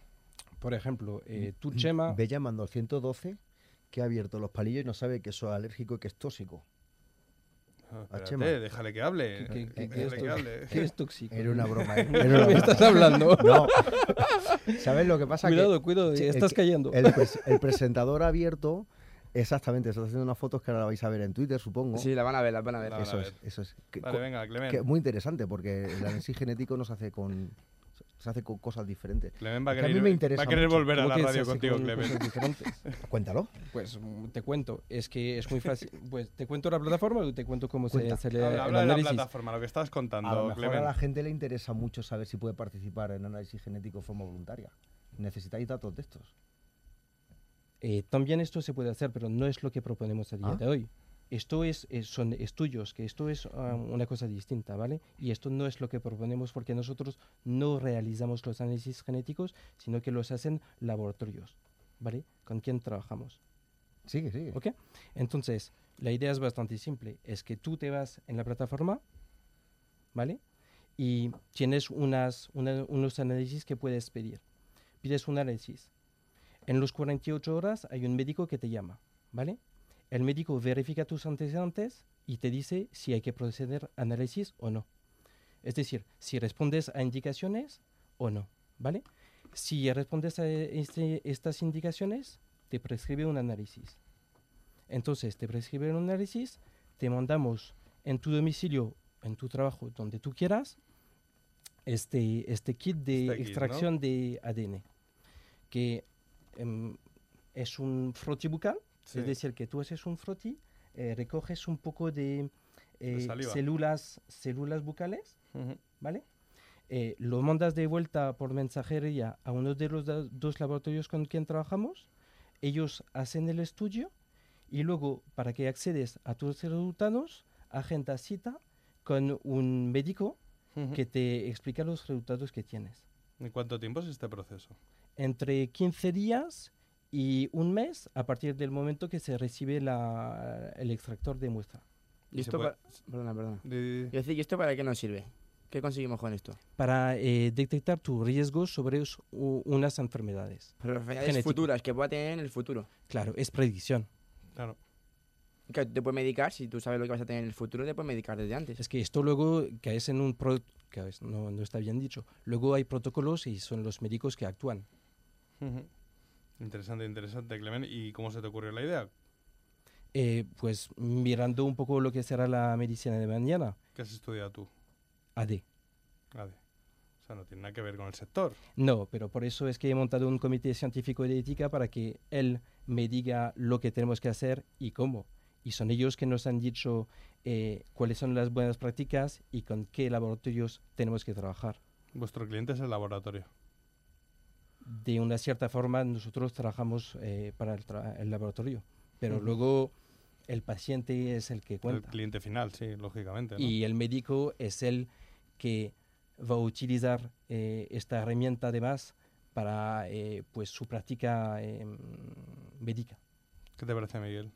K: Por ejemplo, eh,
C: Mm,
K: tú, Chema...
J: Ve llamando al 112 que ha abierto los palillos y no sabe que eso es alérgico y que es tóxico.
C: Ah,
J: A
C: espérate,
J: Chema.
C: déjale que hable.
K: ¿Qué- qué- qué
C: que hable.
K: qué es tóxico?
J: Era una broma.
K: ¿De
J: Era
K: qué
J: una
K: me estás hablando?
J: No. ¿Sabes lo que pasa?
K: Cuidado,
J: que,
K: cuidado, estás cayendo.
J: El, pres- el presentador abierto, exactamente, está haciendo unas fotos que ahora la vais a ver en Twitter, supongo.
D: Sí, la van a ver, la van a ver.
C: La van a
J: Eso
C: ver.
J: es, eso es. Que-
C: Vale, venga, Clement.
J: que muy interesante porque el análisis genético no se hace con se hace con cosas diferentes.
C: Clement va a
J: Que a
C: querer,
J: mí me interesa
C: va a querer volver a
K: ¿Cómo
C: la
K: se
C: radio contigo,
K: con diferentes?
J: Cuéntalo.
K: Pues mm, te cuento, es que es muy fácil. Pues te cuento la plataforma o te cuento cómo
J: Cuenta.
K: se hace el,
C: Habla,
K: el
C: habla de la plataforma, lo que estabas contando,
J: A lo mejor
C: Clement.
J: a la gente le interesa mucho saber si puede participar en análisis genético de forma voluntaria. Necesitáis datos de estos.
K: Eh, también esto se puede hacer, pero no es lo que proponemos a día
J: Ah.
K: de hoy. Esto es, es- son estudios, que esto es ah, una cosa distinta, ¿vale? Y esto no es lo que proponemos porque nosotros no realizamos los análisis genéticos, sino que los hacen laboratorios, ¿vale? Con quien trabajamos.
J: Sigue, sigue.
K: ¿Ok? Entonces, la idea es bastante simple. Es que tú te vas en la plataforma, ¿vale? Y tienes unas, una- unos análisis que puedes pedir. Pides un análisis. En los 48 horas hay un médico que te llama, ¿vale? El médico verifica tus antecedentes y te dice si hay que proceder a análisis o no. Es decir, si respondes a indicaciones o no, ¿vale? Si respondes a este- estas indicaciones, te prescribe un análisis. Entonces, te prescribe un análisis, te mandamos en tu domicilio, en tu trabajo, donde tú quieras, este, este kit de
C: Este kit, ¿no?
K: extracción de ADN, que em, es un frotí bucal,
C: Sí.
K: es decir, que tú haces un frotí, eh, recoges un poco de, eh,
C: saliva.
K: células, células bucales,
C: Ujú.
K: ¿vale? Eh, lo mandas de vuelta por mensajería a uno de los dos laboratorios con quien trabajamos, ellos hacen el estudio y luego para que accedes a tus resultados, agenda cita con un médico
C: Ujú.
K: que te explica los resultados que tienes.
C: ¿Y cuánto tiempo es este proceso?
K: Entre 15 días y un mes a partir del momento que se recibe la- el extractor de muestra.
D: ¿Y esto
C: puede-
D: pa- Perdona, perdona. Decir, ¿y esto para qué nos sirve? ¿Qué conseguimos con esto?
K: Para eh, detectar tu riesgo sobre us- u- unas enfermedades.
D: Pero enfermedades
K: Genético.
D: futuras que pueda tener en el futuro.
K: Claro, es predicción.
C: Claro.
D: Que te puedes medicar, si tú sabes lo que vas a tener en el futuro, te puedes medicar desde antes.
K: Es que esto luego caes en un... pro- caes- no, no está bien dicho. Luego hay protocolos y son los médicos que actúan.
C: Ujú. Interesante, interesante, Clement. ¿Y cómo se te ocurrió la idea?
K: Eh, pues mirando un poco lo que será la medicina de mañana,
C: ¿Qué has estudiado tú?
K: AD.
C: Ade. O sea, no tiene nada que ver con el sector.
K: No, pero por eso es que he montado un comité científico de ética para que él me diga lo que tenemos que hacer y cómo. Y son ellos que nos han dicho eh, cuáles son las buenas prácticas y con qué laboratorios tenemos que trabajar.
C: Vuestro cliente es el laboratorio.
K: De una cierta forma nosotros trabajamos eh, para el, tra- el laboratorio, pero
C: Ujú.
K: luego el paciente es el que
C: El
K: cuenta.
C: cliente final, sí, lógicamente. ¿no?
K: Y el médico es el que va a utilizar eh, esta herramienta además para eh, pues su práctica eh, médica.
C: ¿Qué te parece, Miguel?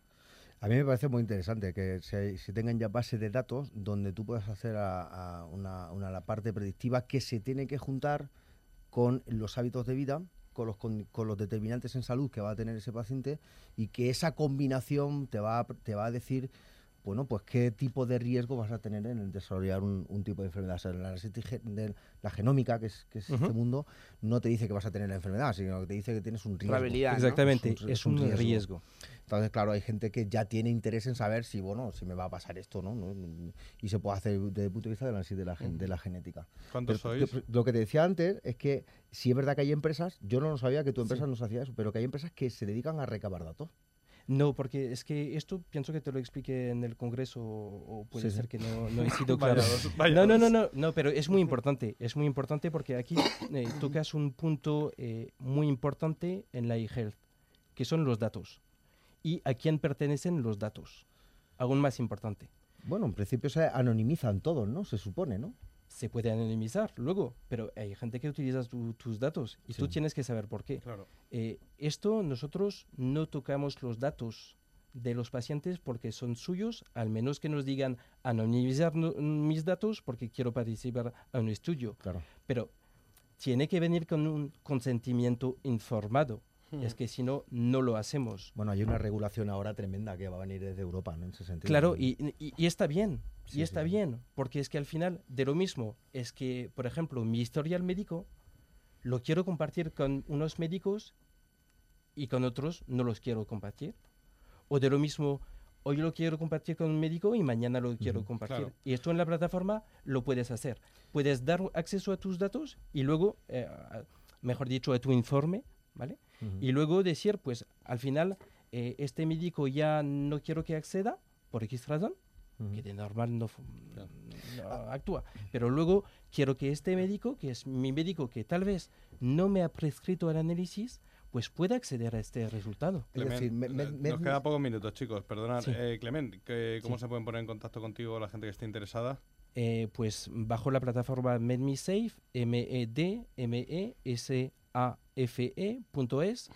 J: A mí me parece muy interesante que se, se tengan ya bases de datos donde tú puedas hacer a, a una, una- la parte predictiva que se tiene que juntar con los hábitos de vida, con los, con, con los determinantes en salud que va a tener ese paciente y que esa combinación te va te va a decir bueno, pues qué tipo de riesgo vas a tener en desarrollar un, un tipo de enfermedad. O sea, la, de la genómica, que es, que es este
K: Ujú.
J: mundo, no te dice que vas a tener la enfermedad, sino que te dice que tienes un riesgo.
D: Probabilidad, ¿no?
K: Exactamente, es un
J: riesgo.
K: riesgo.
J: Entonces, claro, hay gente que ya tiene interés en saber si, bueno, si me va a pasar esto, ¿no? ¿no? Y se puede hacer desde el punto de vista del análisis de la, de la genética.
C: ¿Cuántos
J: Pero,
C: sois?
J: Lo que te decía antes es que si es verdad que hay empresas, yo no lo sabía que tu empresa
K: Sí.
J: nos hacía eso, pero que hay empresas que se dedican a recabar datos.
K: No, porque es que esto pienso que te lo expliqué en el Congreso o o puede
J: Sí,
K: ser que no, no he sido claro.
C: vaya
K: no, no, no, no, no, pero es muy importante, es muy importante porque aquí eh, tocas un punto eh, muy importante en la e-health, que son los datos y a quién pertenecen los datos. Aún más importante.
J: Bueno, en principio se anonimizan todos, ¿no? Se supone, ¿no?
K: Se puede anonimizar luego, pero hay gente que utiliza tu- tus datos y tú
J: Sí.
K: tienes que saber por qué.
C: Claro.
K: Eh, esto nosotros no tocamos los datos de los pacientes porque son suyos, al menos que nos digan anonimizar no- mis datos porque quiero participar a un estudio.
J: Claro.
K: Pero tiene que venir con un consentimiento informado. Es que si no, no lo hacemos.
J: Bueno, hay una regulación ahora tremenda que va a venir desde Europa, ¿no? En ese sentido.
K: Claro, y, y- y está bien,
J: Sí,
K: y está
J: sí.
K: bien, porque es que al final de lo mismo es que, por ejemplo, mi historial médico lo quiero compartir con unos médicos y con otros no los quiero compartir. O de lo mismo, hoy lo quiero compartir con un médico y mañana lo quiero compartir.
C: claro.
K: Y esto en la plataforma lo puedes hacer. Puedes dar acceso a tus datos y luego, eh, mejor dicho, a tu informe, ¿vale?
J: Ujú.
K: Y luego decir, pues al final, eh, este médico ya no quiero que acceda por X razón,
J: Ujú.
K: que de normal no, fu- no actúa. Pero luego quiero que este médico, que es mi médico que tal vez no me ha prescrito el análisis, pues pueda acceder a este resultado.
J: Es
C: Clement,
J: decir, me- me-
C: eh,
J: me-
C: nos queda pocos minutos, chicos, perdonad.
K: Sí.
C: Eh, Clement, ¿qué- ¿cómo
K: Sí.
C: se pueden poner en contacto contigo la gente que esté interesada?
K: Eh, pues bajo la plataforma MedMeSafe, M-E-D-M-E-S-A-F-E.es.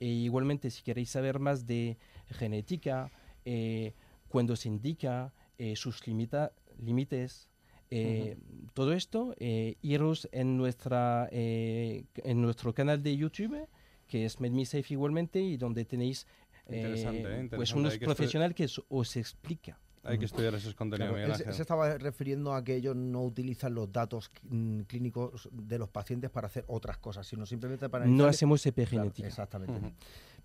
K: E igualmente, si queréis saber más de genética, eh, cuándo se indica, eh, sus límites, eh, todo esto, eh, iros en, nuestra, en nuestro canal de YouTube, que es MedMeSafe igualmente, y donde tenéis
C: Interesante, ¿eh?
K: pues
C: Interesante.
K: unos profesionales que os explica.
C: Hay que estudiar esos contenidos,
J: Claro, él se- estaba refiriendo a que ellos no utilizan los datos mm, clínicos de los pacientes para hacer otras cosas, sino simplemente para...
K: No hacemos
J: Claro,
K: epigenética.
J: exactamente.
C: Ujú.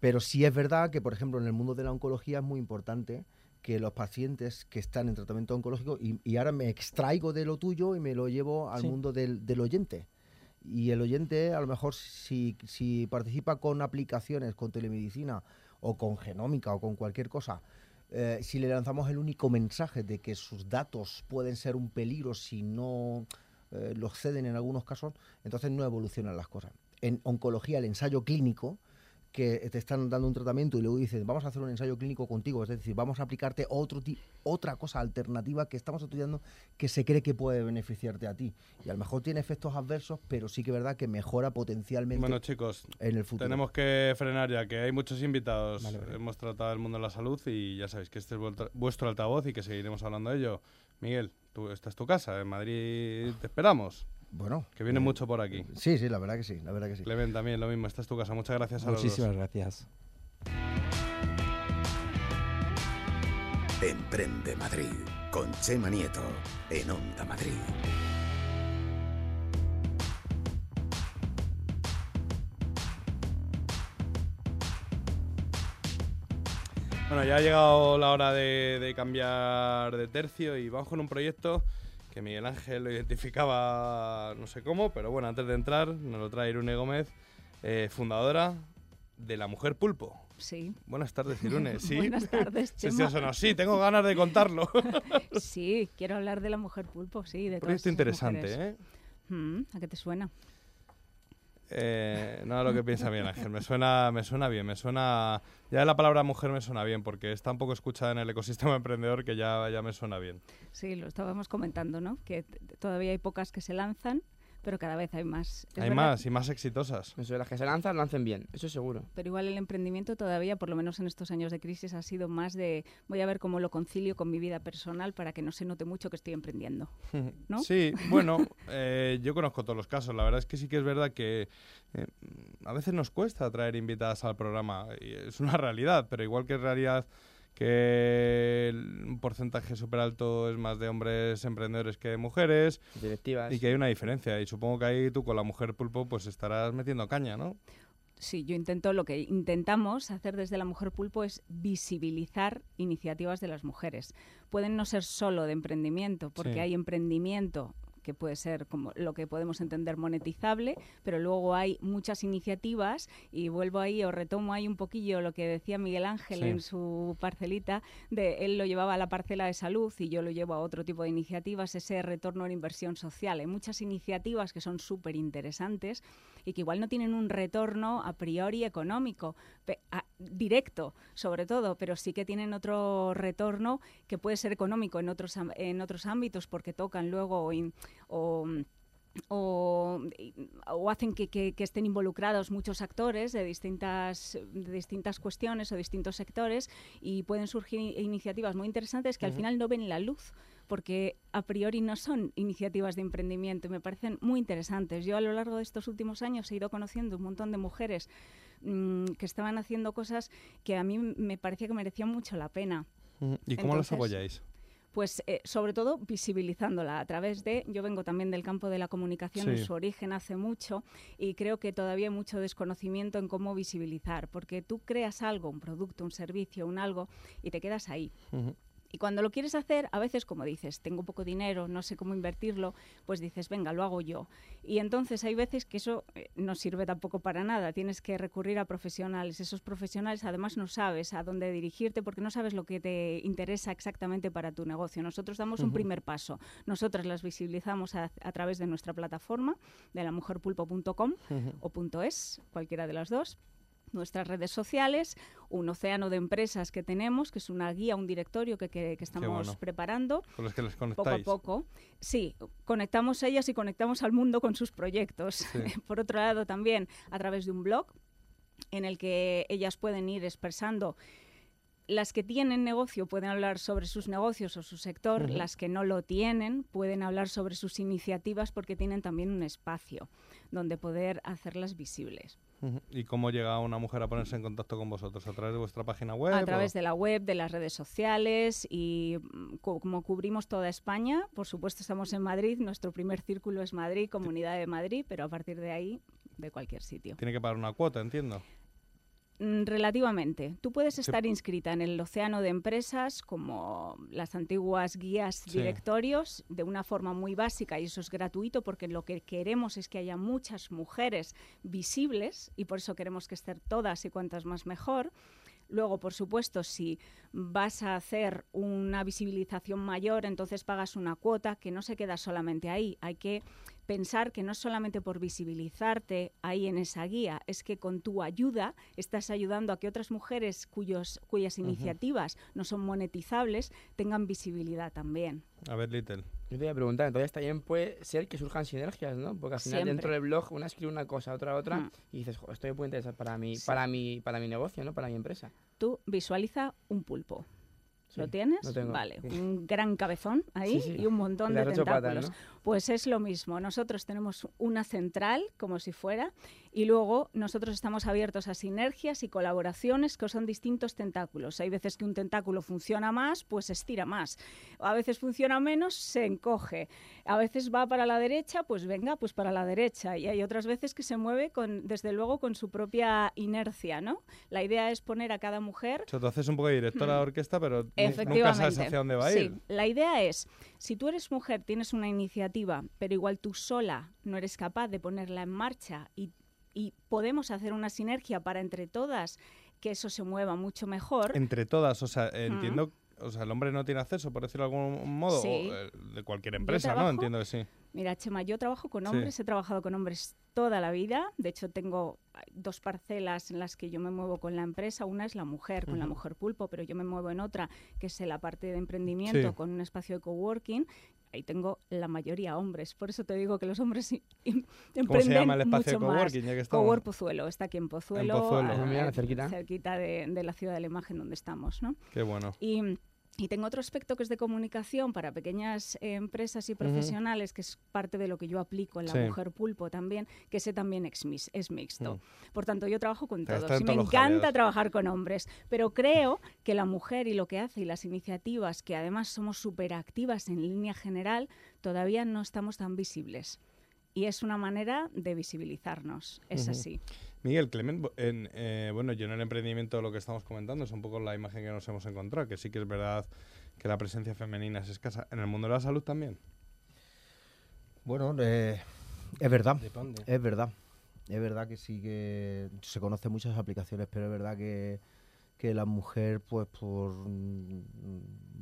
J: Pero sí es verdad que, por ejemplo, en el mundo de la oncología es muy importante que los pacientes que están en tratamiento oncológico, y, y ahora me extraigo de lo tuyo y me lo llevo al
K: Sí.
J: mundo del, del oyente. Y el oyente, a lo mejor, si, si participa con aplicaciones, con telemedicina o con genómica o con cualquier cosa, eh, si le lanzamos el único mensaje de que sus datos pueden ser un peligro si no eh, los ceden en algunos casos, entonces no evolucionan las cosas. En oncología, el ensayo clínico, que te están dando un tratamiento y luego dicen, vamos a hacer un ensayo clínico contigo, es decir, vamos a aplicarte otro otra cosa alternativa que estamos estudiando que se cree que puede beneficiarte a ti. Y a lo mejor tiene efectos adversos, pero sí que es verdad que mejora potencialmente
C: Bueno, chicos,
J: en el futuro.
C: tenemos que frenar ya, que hay muchos invitados.
K: Vale, vale.
C: Hemos tratado el mundo de la salud y ya sabéis que este es vuestro altavoz y que seguiremos hablando de ello. Miguel, tú, esta es tu casa, en Madrid te esperamos.
J: Bueno,
C: Que viene
J: eh,
C: mucho por aquí.
J: Sí, sí, la verdad que sí, la verdad que sí.
C: Clement también, lo mismo, esta es tu casa. Muchas gracias a los dos.
K: Muchísimas gracias.
B: Emprende Madrid con Chema Nieto en Onda Madrid.
C: Bueno, ya ha llegado la hora de, de cambiar de tercio y vamos con un proyecto que Miguel Ángel lo identificaba no sé cómo, pero bueno, antes de entrar nos lo trae Irune Gómez, eh, fundadora de La Mujer Pulpo.
L: Sí.
C: Buenas tardes, Irune. ¿Sí?
L: Buenas tardes,
C: Sí, sí,
L: Chema.
C: eso no. Sí, tengo ganas de contarlo.
L: Sí, quiero hablar de la mujer pulpo, sí, de
C: proyecto interesante,
L: mujeres.
C: ¿eh?
L: Mm, ¿A qué te suena?
C: Eh, no lo que piensa Miguel Ángel, me suena, me suena bien, me suena... Ya la palabra mujer me suena bien, porque es tan poco escuchada en el ecosistema emprendedor que ya, ya me suena bien.
L: Sí, lo estábamos comentando, ¿no? Que todavía hay pocas que se lanzan, pero cada vez hay más. Es
C: Hay
L: verdad,
C: más y más exitosas.
D: Eso, las que se lanzan, lo hacen bien, eso seguro.
L: Pero igual el emprendimiento todavía, por lo menos en estos años de crisis, ha sido más de voy a ver cómo lo concilio con mi vida personal para que no se note mucho que estoy emprendiendo. ¿No?
C: Sí, bueno, eh, yo conozco todos los casos. La verdad es que sí que es verdad que eh, a veces nos cuesta traer invitadas al programa. Y es una realidad, pero igual que es realidad que el- un porcentaje súper alto es más de hombres emprendedores que de mujeres.
D: Directivas.
C: Y que hay una diferencia. Y supongo que ahí tú con la mujer pulpo pues estarás metiendo caña, ¿no?
L: Sí, yo intento, lo que intentamos hacer desde la Mujer Pulpo es visibilizar iniciativas de las mujeres. Pueden no ser solo de emprendimiento, porque
M: Sí.
L: hay emprendimiento que puede ser como lo que podemos entender monetizable, pero luego hay muchas iniciativas y vuelvo ahí o retomo ahí un poquillo lo que decía Miguel Ángel
M: Sí.
L: en su parcelita, de él lo llevaba a la parcela de salud y yo lo llevo a otro tipo de iniciativas, ese retorno en inversión social. Hay muchas iniciativas que son súper interesantes y que igual no tienen un retorno a priori económico, directo sobre todo, pero sí que tienen otro retorno que puede ser económico en otros, en otros ámbitos porque tocan luego o, in- o o, o hacen que, que- que estén involucrados muchos actores de distintas, de distintas cuestiones o distintos sectores y pueden surgir iniciativas muy interesantes que al final no ven la luz porque a priori no son iniciativas de emprendimiento y me parecen muy interesantes. Yo a lo largo de estos últimos años he ido conociendo un montón de mujeres mm, que estaban haciendo cosas que a mí me parecía que merecían mucho la pena.
C: ¿Y cómo
L: Entonces,
C: apoyáis?
L: Pues eh, sobre todo visibilizándola a través de, yo vengo también del campo de la comunicación en
C: Sí.
L: su origen hace mucho y creo que todavía hay mucho desconocimiento en cómo visibilizar, porque tú creas algo, un producto, un servicio, un algo y te quedas ahí. Y cuando lo quieres hacer, a veces, como dices, tengo poco dinero, no sé cómo invertirlo, pues dices, venga, lo hago yo. Y entonces hay veces que eso eh, no sirve tampoco para nada. Tienes que recurrir a profesionales. Esos profesionales además no sabes a dónde dirigirte porque no sabes lo que te interesa exactamente para tu negocio. Nosotros damos un primer paso. Nosotras las visibilizamos a, a través de nuestra plataforma, de la mujerpulpo.com
M: Ujú.
L: o punto .es, cualquiera de las dos nuestras redes sociales, un océano de empresas que tenemos, que es una guía, un directorio que, que- que estamos
C: bueno.
L: preparando.
C: Con los que les
L: Poco a poco. Sí, conectamos a ellas y conectamos al mundo con sus proyectos.
C: Sí.
L: Por otro lado, también a través de un blog en el que ellas pueden ir expresando las que tienen negocio pueden hablar sobre sus negocios o su sector, las que no lo tienen pueden hablar sobre sus iniciativas porque tienen también un espacio donde poder hacerlas visibles.
C: ¿Y cómo llega una mujer a ponerse en contacto con vosotros? ¿A través de vuestra página web?
L: a través
C: o-
L: de la web, de las redes sociales y mm, co- como cubrimos toda España, por supuesto estamos en Madrid, nuestro primer círculo es Madrid, Comunidad de Madrid, pero a partir de ahí, de cualquier sitio.
C: Tiene que pagar una cuota, entiendo.
L: Mm, Relativamente. Tú puedes estar inscrita en el océano de empresas como las antiguas guías
M: Sí.
L: directorios de una forma muy básica y eso es gratuito porque lo que queremos es que haya muchas mujeres visibles y por eso queremos que estén todas y cuantas más mejor. Luego, por supuesto, si vas a hacer una visibilización mayor, entonces pagas una cuota que no se queda solamente ahí. Hay que pensar que no es solamente por visibilizarte ahí en esa guía, es que con tu ayuda estás ayudando a que otras mujeres cuyos, cuyas iniciativas no son monetizables tengan visibilidad también.
C: A ver, Little.
D: Yo te iba a preguntar, entonces también puede ser que surjan sinergias, ¿no? Porque al final
L: Siempre.
D: dentro del blog una escribe una cosa, otra otra,
L: Mm.
D: y dices, "Jo, esto me puede interesar para mi,
L: Sí.
D: para mi, para mi negocio, ¿no? Para mi empresa.
L: Tú visualiza un pulpo.
D: Sí,
L: ¿Lo tienes?
D: lo tengo.
L: Vale, un gran cabezón ahí
D: Sí, sí.
L: y un montón
D: Y
L: de
D: patas,
L: tentáculos.
D: ¿no?
L: Pues es lo mismo. Nosotros tenemos una central, como si fuera, y luego nosotros estamos abiertos a sinergias y colaboraciones que son distintos tentáculos. Hay veces que un tentáculo funciona más, pues estira más. A veces funciona menos, se encoge. A veces va para la derecha, pues venga, pues para la derecha. Y hay otras veces que se mueve con, desde luego, con su propia inercia, ¿no? La idea es poner a cada mujer
C: O sea, tú haces un poco de directora de
L: Hmm.
C: orquesta, pero nunca sabes hacia dónde va a
L: Sí,
C: ir.
L: la idea es, si tú eres mujer, tienes una iniciativa, pero igual tú sola no eres capaz de ponerla en marcha y, y podemos hacer una sinergia para entre todas que eso se mueva mucho mejor.
C: Entre todas, o sea, entiendo... O sea, el hombre no tiene acceso, por decirlo de algún modo,
L: Sí.
C: o, eh, de cualquier empresa, ¿no? Entiendo que sí.
L: Mira, Chema, yo trabajo con
C: Sí.
L: hombres, he trabajado con hombres toda la vida. De hecho, tengo dos parcelas en las que yo me muevo con la empresa. Una es la mujer, con la mujer pulpo, pero yo me muevo en otra, que es la parte de emprendimiento,
C: Sí.
L: con un espacio de coworking. Ahí tengo la mayoría hombres. Por eso te digo que los hombres i- im- emprenden
C: llama el espacio de
L: mucho más.
C: coworking, ya que estamos?
L: Cowork Pozuelo, está aquí en Pozuelo,
C: Pozuelo.
L: a-
C: Ah, mira,
D: cerquita.
L: cerquita de, de la ciudad de la imagen donde estamos, ¿no?
C: Qué bueno.
L: Y Y tengo otro aspecto que es de comunicación para pequeñas eh, empresas y profesionales, que es parte de lo que yo aplico en la
C: Sí.
L: mujer pulpo también, que ese también es, mis- es mixto.
C: Mm.
L: Por tanto, yo trabajo con todos y me encanta trabajar con hombres, pero creo que la mujer y lo que hace y las iniciativas, que además somos súper activas en línea general, todavía no estamos tan visibles. Y es una manera de visibilizarnos, es así.
C: Miguel, Clement, en, eh, bueno, yo en el emprendimiento lo que estamos comentando es un poco la imagen que nos hemos encontrado, que sí que es verdad que la presencia femenina es escasa. ¿En el mundo de la salud también?
J: Bueno, eh, es verdad.
K: Depende.
J: Es verdad. Es verdad que sí que se conocen muchas aplicaciones, pero es verdad que, que la mujer, pues por mm,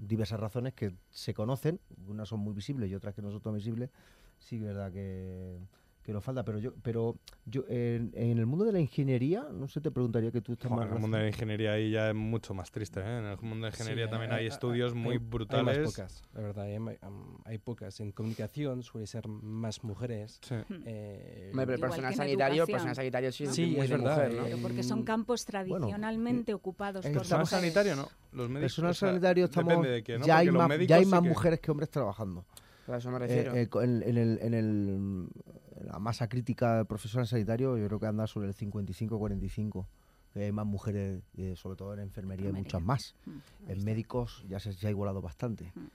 J: diversas razones que se conocen, unas son muy visibles y otras que no son tan visibles, sí que es verdad que, que nos falta. Pero yo, pero yo en, en el mundo de la ingeniería, no sé, te preguntaría que tú estás
C: Joder,
J: más
C: en el mundo de la ingeniería ahí ya es mucho más triste. ¿eh? En el mundo de la ingeniería
K: Sí,
C: también hay, estudios
K: hay-
C: muy
K: hay-
C: brutales.
K: Hay más pocas, la verdad, hay, pocas. En comunicación suele ser más mujeres.
C: Sí.
K: eh,
D: Hombre, pero personal sanitario, personal sanitario sí,
K: Sí,
D: muy
K: es
D: de
K: verdad,
D: mujer, ¿no?
L: Pero porque son
K: en-
L: campos tradicionalmente ocupados
J: en
L: por
C: Personal sanitario no. Los médicos,
J: Personal
C: o sea,
J: sanitario estamos,
C: depende de qué, ¿no?
J: ya, hay
C: Porque los
J: más, ya hay
C: sí
J: más
C: que-
J: mujeres que hombres trabajando.
D: A eso me
J: Eh,
D: refiero.
J: eh, en, en el, en, el, en la masa crítica del profesional sanitario yo creo que anda sobre el 55-45. que Hay más mujeres, eh, sobre todo en enfermería, y
L: Enfermería.
J: muchas más.
L: Mm,
J: En médicos ya se, se ha igualado bastante,
L: Mm.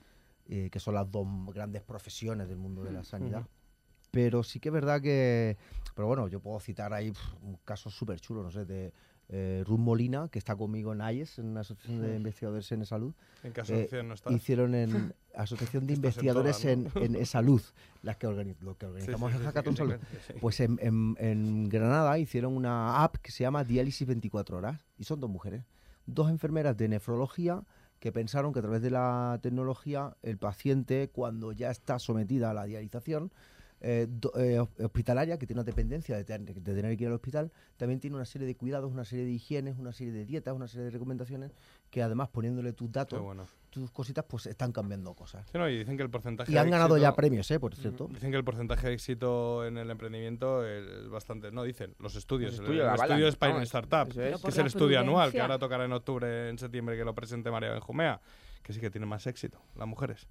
J: eh, que son las dos grandes profesiones del mundo de la
L: Mm.
J: sanidad. Pero sí que es verdad que, pero bueno, yo puedo citar ahí pf, un caso súper chulo, no sé, de eh, Ruth Molina, que está conmigo en AIES, en la Asociación de Investigadores en Salud.
C: En qué
J: Eh,
C: asociación no estás.
J: hicieron en Asociación de
C: en
J: Investigadores en,
C: ¿no?
J: en, en Salud, las que lo que organizamos
C: sí,
J: en Hackathon
C: sí,
J: Salud. Pues en, en- en Granada hicieron una app que se llama Diálisis 24 horas y son dos mujeres, dos enfermeras de nefrología que pensaron que a través de la tecnología el paciente cuando ya está sometida a la dialización eh, do- eh, hos- hospitalaria, que tiene una dependencia de, tener- de tener que ir al hospital, también tiene una serie de cuidados, una serie de higienes, una serie de dietas, una serie de recomendaciones que además poniéndole tus datos,
C: bueno.
J: tus cositas, pues están cambiando cosas.
C: Sí, no, y dicen que el porcentaje
J: Y han ganado ya premios, ¿eh? Por cierto.
C: Dicen que el porcentaje de éxito en el emprendimiento es bastante. No, dicen los estudios.
D: Los
C: el-
D: estudios
C: el, estudio de Spine
D: vamos,
C: Startup,
D: es.
C: que es el estudio anual, que ahora tocará en octubre, en septiembre, que lo presente María Benjumea, que sí que tiene más éxito, las mujeres.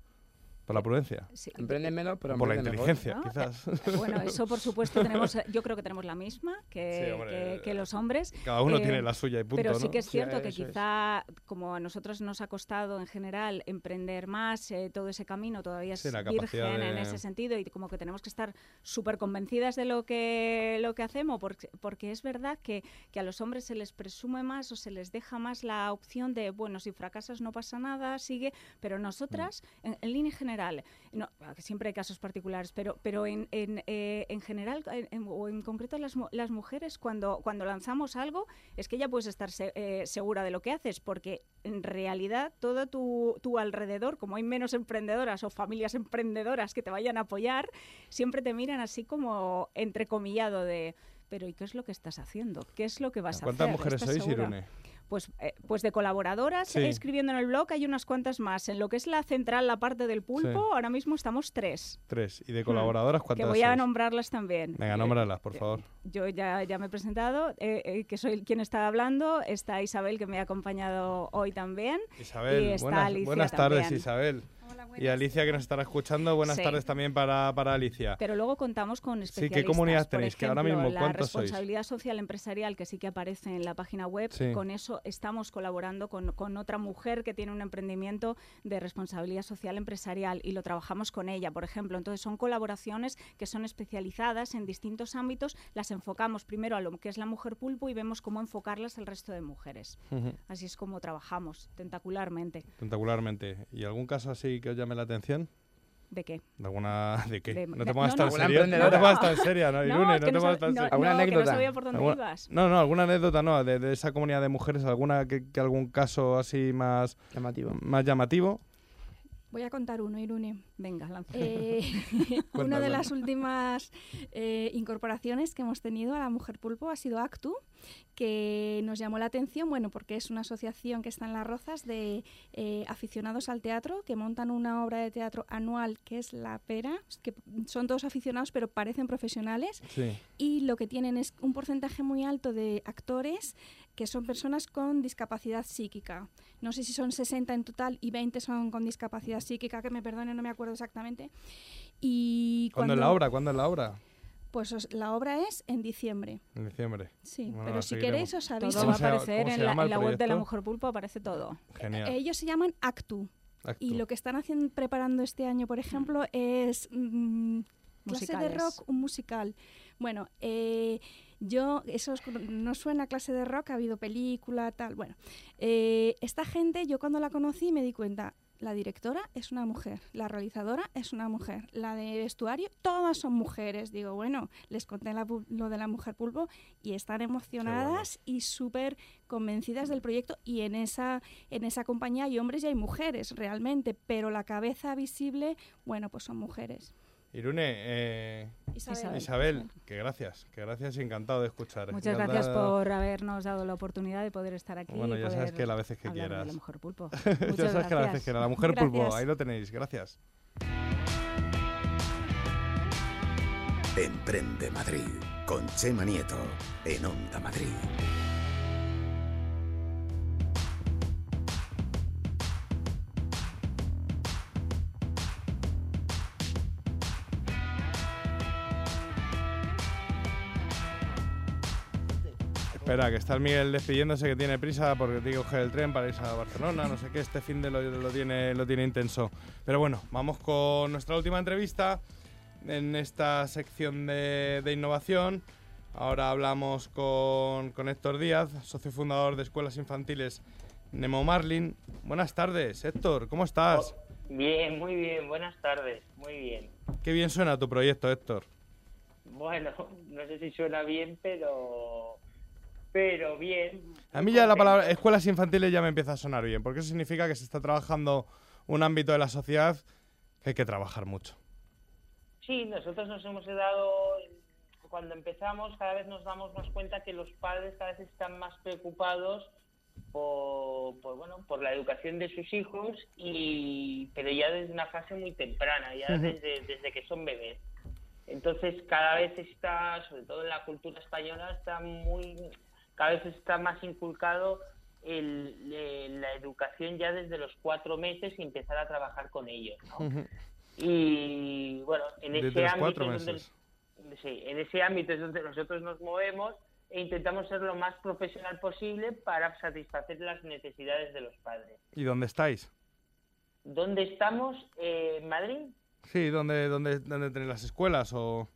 C: Por la prudencia.
L: Sí.
D: Emprenden menos, pero
C: por la
D: mejor.
C: inteligencia,
L: ¿no?
C: quizás.
L: Eh, Bueno, eso por supuesto tenemos, eh, yo creo que tenemos la misma que,
C: Sí, hombre,
L: que- que los hombres.
C: Cada uno
L: Eh,
C: tiene la suya y punto,
L: Pero sí que es
D: Sí,
L: cierto que
D: es.
L: quizá, como a nosotros nos ha costado en general emprender más, eh, todo ese camino todavía es virgen en ese sentido y como que tenemos que estar súper convencidas de lo que, lo que hacemos, porque, porque es verdad que, que a los hombres se les presume más o se les deja más la opción de, bueno, si fracasas no pasa nada, sigue, pero nosotras, en, en línea general, no, siempre hay casos particulares, pero, pero en, en, eh, en general, en- o en concreto las, las mujeres, cuando, cuando lanzamos algo, es que ya puedes estar se- eh, segura de lo que haces, porque en realidad todo tu, tu alrededor, como hay menos emprendedoras o familias emprendedoras que te vayan a apoyar, siempre te miran así como entrecomillado de... Pero ¿y qué es lo que estás haciendo? ¿Qué es lo que vas a hacer?
C: ¿Cuántas mujeres
L: ¿Estás
C: sois? Irune?
L: Pues, eh, pues de colaboradoras
C: Sí.
L: escribiendo en el blog hay unas cuantas más. En lo que es la central, la parte del pulpo,
C: Sí.
L: ahora mismo estamos tres.
C: Tres. ¿Y de colaboradoras
L: Que
C: cuántas
L: voy a nombrarlas también.
C: Venga, nómbralas, por favor.
L: Yo ya, ya me he presentado, eh, eh, que soy quien está hablando. Está Isabel, que me ha acompañado hoy también.
C: Isabel,
L: y está
C: buenas,
L: Alicia
C: buenas tardes,
L: también.
C: Isabel. Y Alicia, que nos estará escuchando, buenas
L: Sí.
C: tardes también para, para Alicia.
L: Pero luego contamos con
C: Sí,
L: especialistas.
C: ¿qué comunidad tenéis? Que ahora
L: ejemplo,
C: mismo,
L: la
C: ¿cuántos sois?
L: responsabilidad social empresarial, que sí que aparece en la página web,
C: Sí.
L: con eso estamos colaborando con, con otra mujer que tiene un emprendimiento de responsabilidad social empresarial y lo trabajamos con ella, por ejemplo. Entonces son colaboraciones que son especializadas en distintos ámbitos, las enfocamos primero a lo que es la mujer pulpo y vemos cómo enfocarlas al resto de mujeres. Así es como trabajamos, tentacularmente.
C: Tentacularmente. ¿Y algún caso así que os llame la atención?
L: ¿De qué?
C: ¿De alguna de qué?
L: De-
C: no te pongas
L: no,
C: tan seria.
D: ¿Alguna
C: No te pongas tan seria, ¿no? Irune, no te pongas tan seria.
D: ¿Alguna
L: no, que no
D: anécdota?
L: sabía por dónde
C: ¿Alguna-
L: ibas.
C: No, no, alguna anécdota, no, de, de esa comunidad de mujeres, alguna que, que algún caso así más
D: Llamativo.
C: más llamativo.
M: Voy a contar uno, Irune.
L: Venga, lanza.
M: Eh, una de las últimas eh, incorporaciones que hemos tenido a la Mujer Pulpo ha sido Actu, que nos llamó la atención, bueno, porque es una asociación que está en Las Rozas de eh, aficionados al teatro, que montan una obra de teatro anual que es La Pera, que son todos aficionados pero parecen profesionales
C: Sí.
M: y lo que tienen es un porcentaje muy alto de actores que son personas con discapacidad psíquica. No sé si son 60 en total y 20 son con discapacidad psíquica, que me perdone, no me acuerdo exactamente. Y
C: ¿Cuándo es la obra? ¿Cuándo es la obra?
M: Pues os- la obra es en diciembre.
C: En diciembre.
M: Sí,
C: Bueno,
M: pero si
C: seguiremos.
M: queréis os aviso.
L: Todo va a aparecer en la, en la web de la? Mujer Pulpo, aparece todo.
C: Genial.
M: Ellos se llaman Actu.
C: Actu.
M: Y lo que están haciendo, preparando este año, por ejemplo, es mm, clase de rock, un musical. Bueno, eh, yo, eso no suena a clase de rock, ha habido película, tal. Bueno, eh, esta gente, yo cuando la conocí me di cuenta, la directora es una mujer, la realizadora es una mujer, la de vestuario, todas son mujeres. Digo, bueno, les conté la lo de la mujer pulpo y están emocionadas y súper convencidas del proyecto y en esa, en esa compañía hay hombres y hay mujeres realmente, pero la cabeza visible, bueno, pues son mujeres.
C: Irune, eh,
M: Isabel.
C: Isabel, que gracias, que gracias y encantado de escuchar.
L: Muchas
C: Ya
L: gracias por habernos dado la oportunidad de poder estar aquí.
C: Bueno, ya sabes que las veces que quieras.
L: la Mujer Pulpo.
C: ya sabes que las veces
L: gracias.
C: que quieras. La mujer pulpo,
L: Gracias.
C: ahí lo tenéis, gracias.
B: Emprende Madrid con Chema Nieto en Onda Madrid.
C: Espera, que está el Miguel despidiéndose, que tiene prisa porque tiene que coger el tren para irse a Barcelona, no sé qué, este fin de lo, lo tiene, lo tiene intenso. Pero bueno, vamos con nuestra última entrevista en esta sección de, de innovación. Ahora hablamos con, con Héctor Díaz, socio fundador de Escuelas Infantiles Nemo Marlin. Buenas tardes, Héctor, ¿cómo estás?
N: Bien, muy bien, buenas tardes, muy bien.
C: Qué bien suena tu proyecto, Héctor.
N: Bueno, no sé si suena bien, pero pero bien.
C: A mí ya la palabra escuelas infantiles ya me empieza a sonar bien, porque eso significa que se está trabajando un ámbito de la sociedad que hay que trabajar mucho.
N: Sí, nosotros nos hemos dado, cuando empezamos, cada vez nos damos más cuenta que los padres cada vez están más preocupados por, por, bueno, por la educación de sus hijos, y pero ya desde una fase muy temprana, ya desde, desde que son bebés. Entonces cada vez está, sobre todo en la cultura española, está muy, cada vez está más inculcado el, eh, la educación ya desde los cuatro meses y empezar a trabajar con ellos. ¿no? Y bueno, en
C: Desde
N: ese ámbito es donde, sí, en ese ámbito es donde nosotros nos movemos e intentamos ser lo más profesional posible para satisfacer las necesidades de los padres.
C: ¿Y dónde estáis?
N: ¿Dónde estamos? Eh, ¿En Madrid?
C: Sí, ¿dónde, dónde, dónde tenéis las escuelas? O...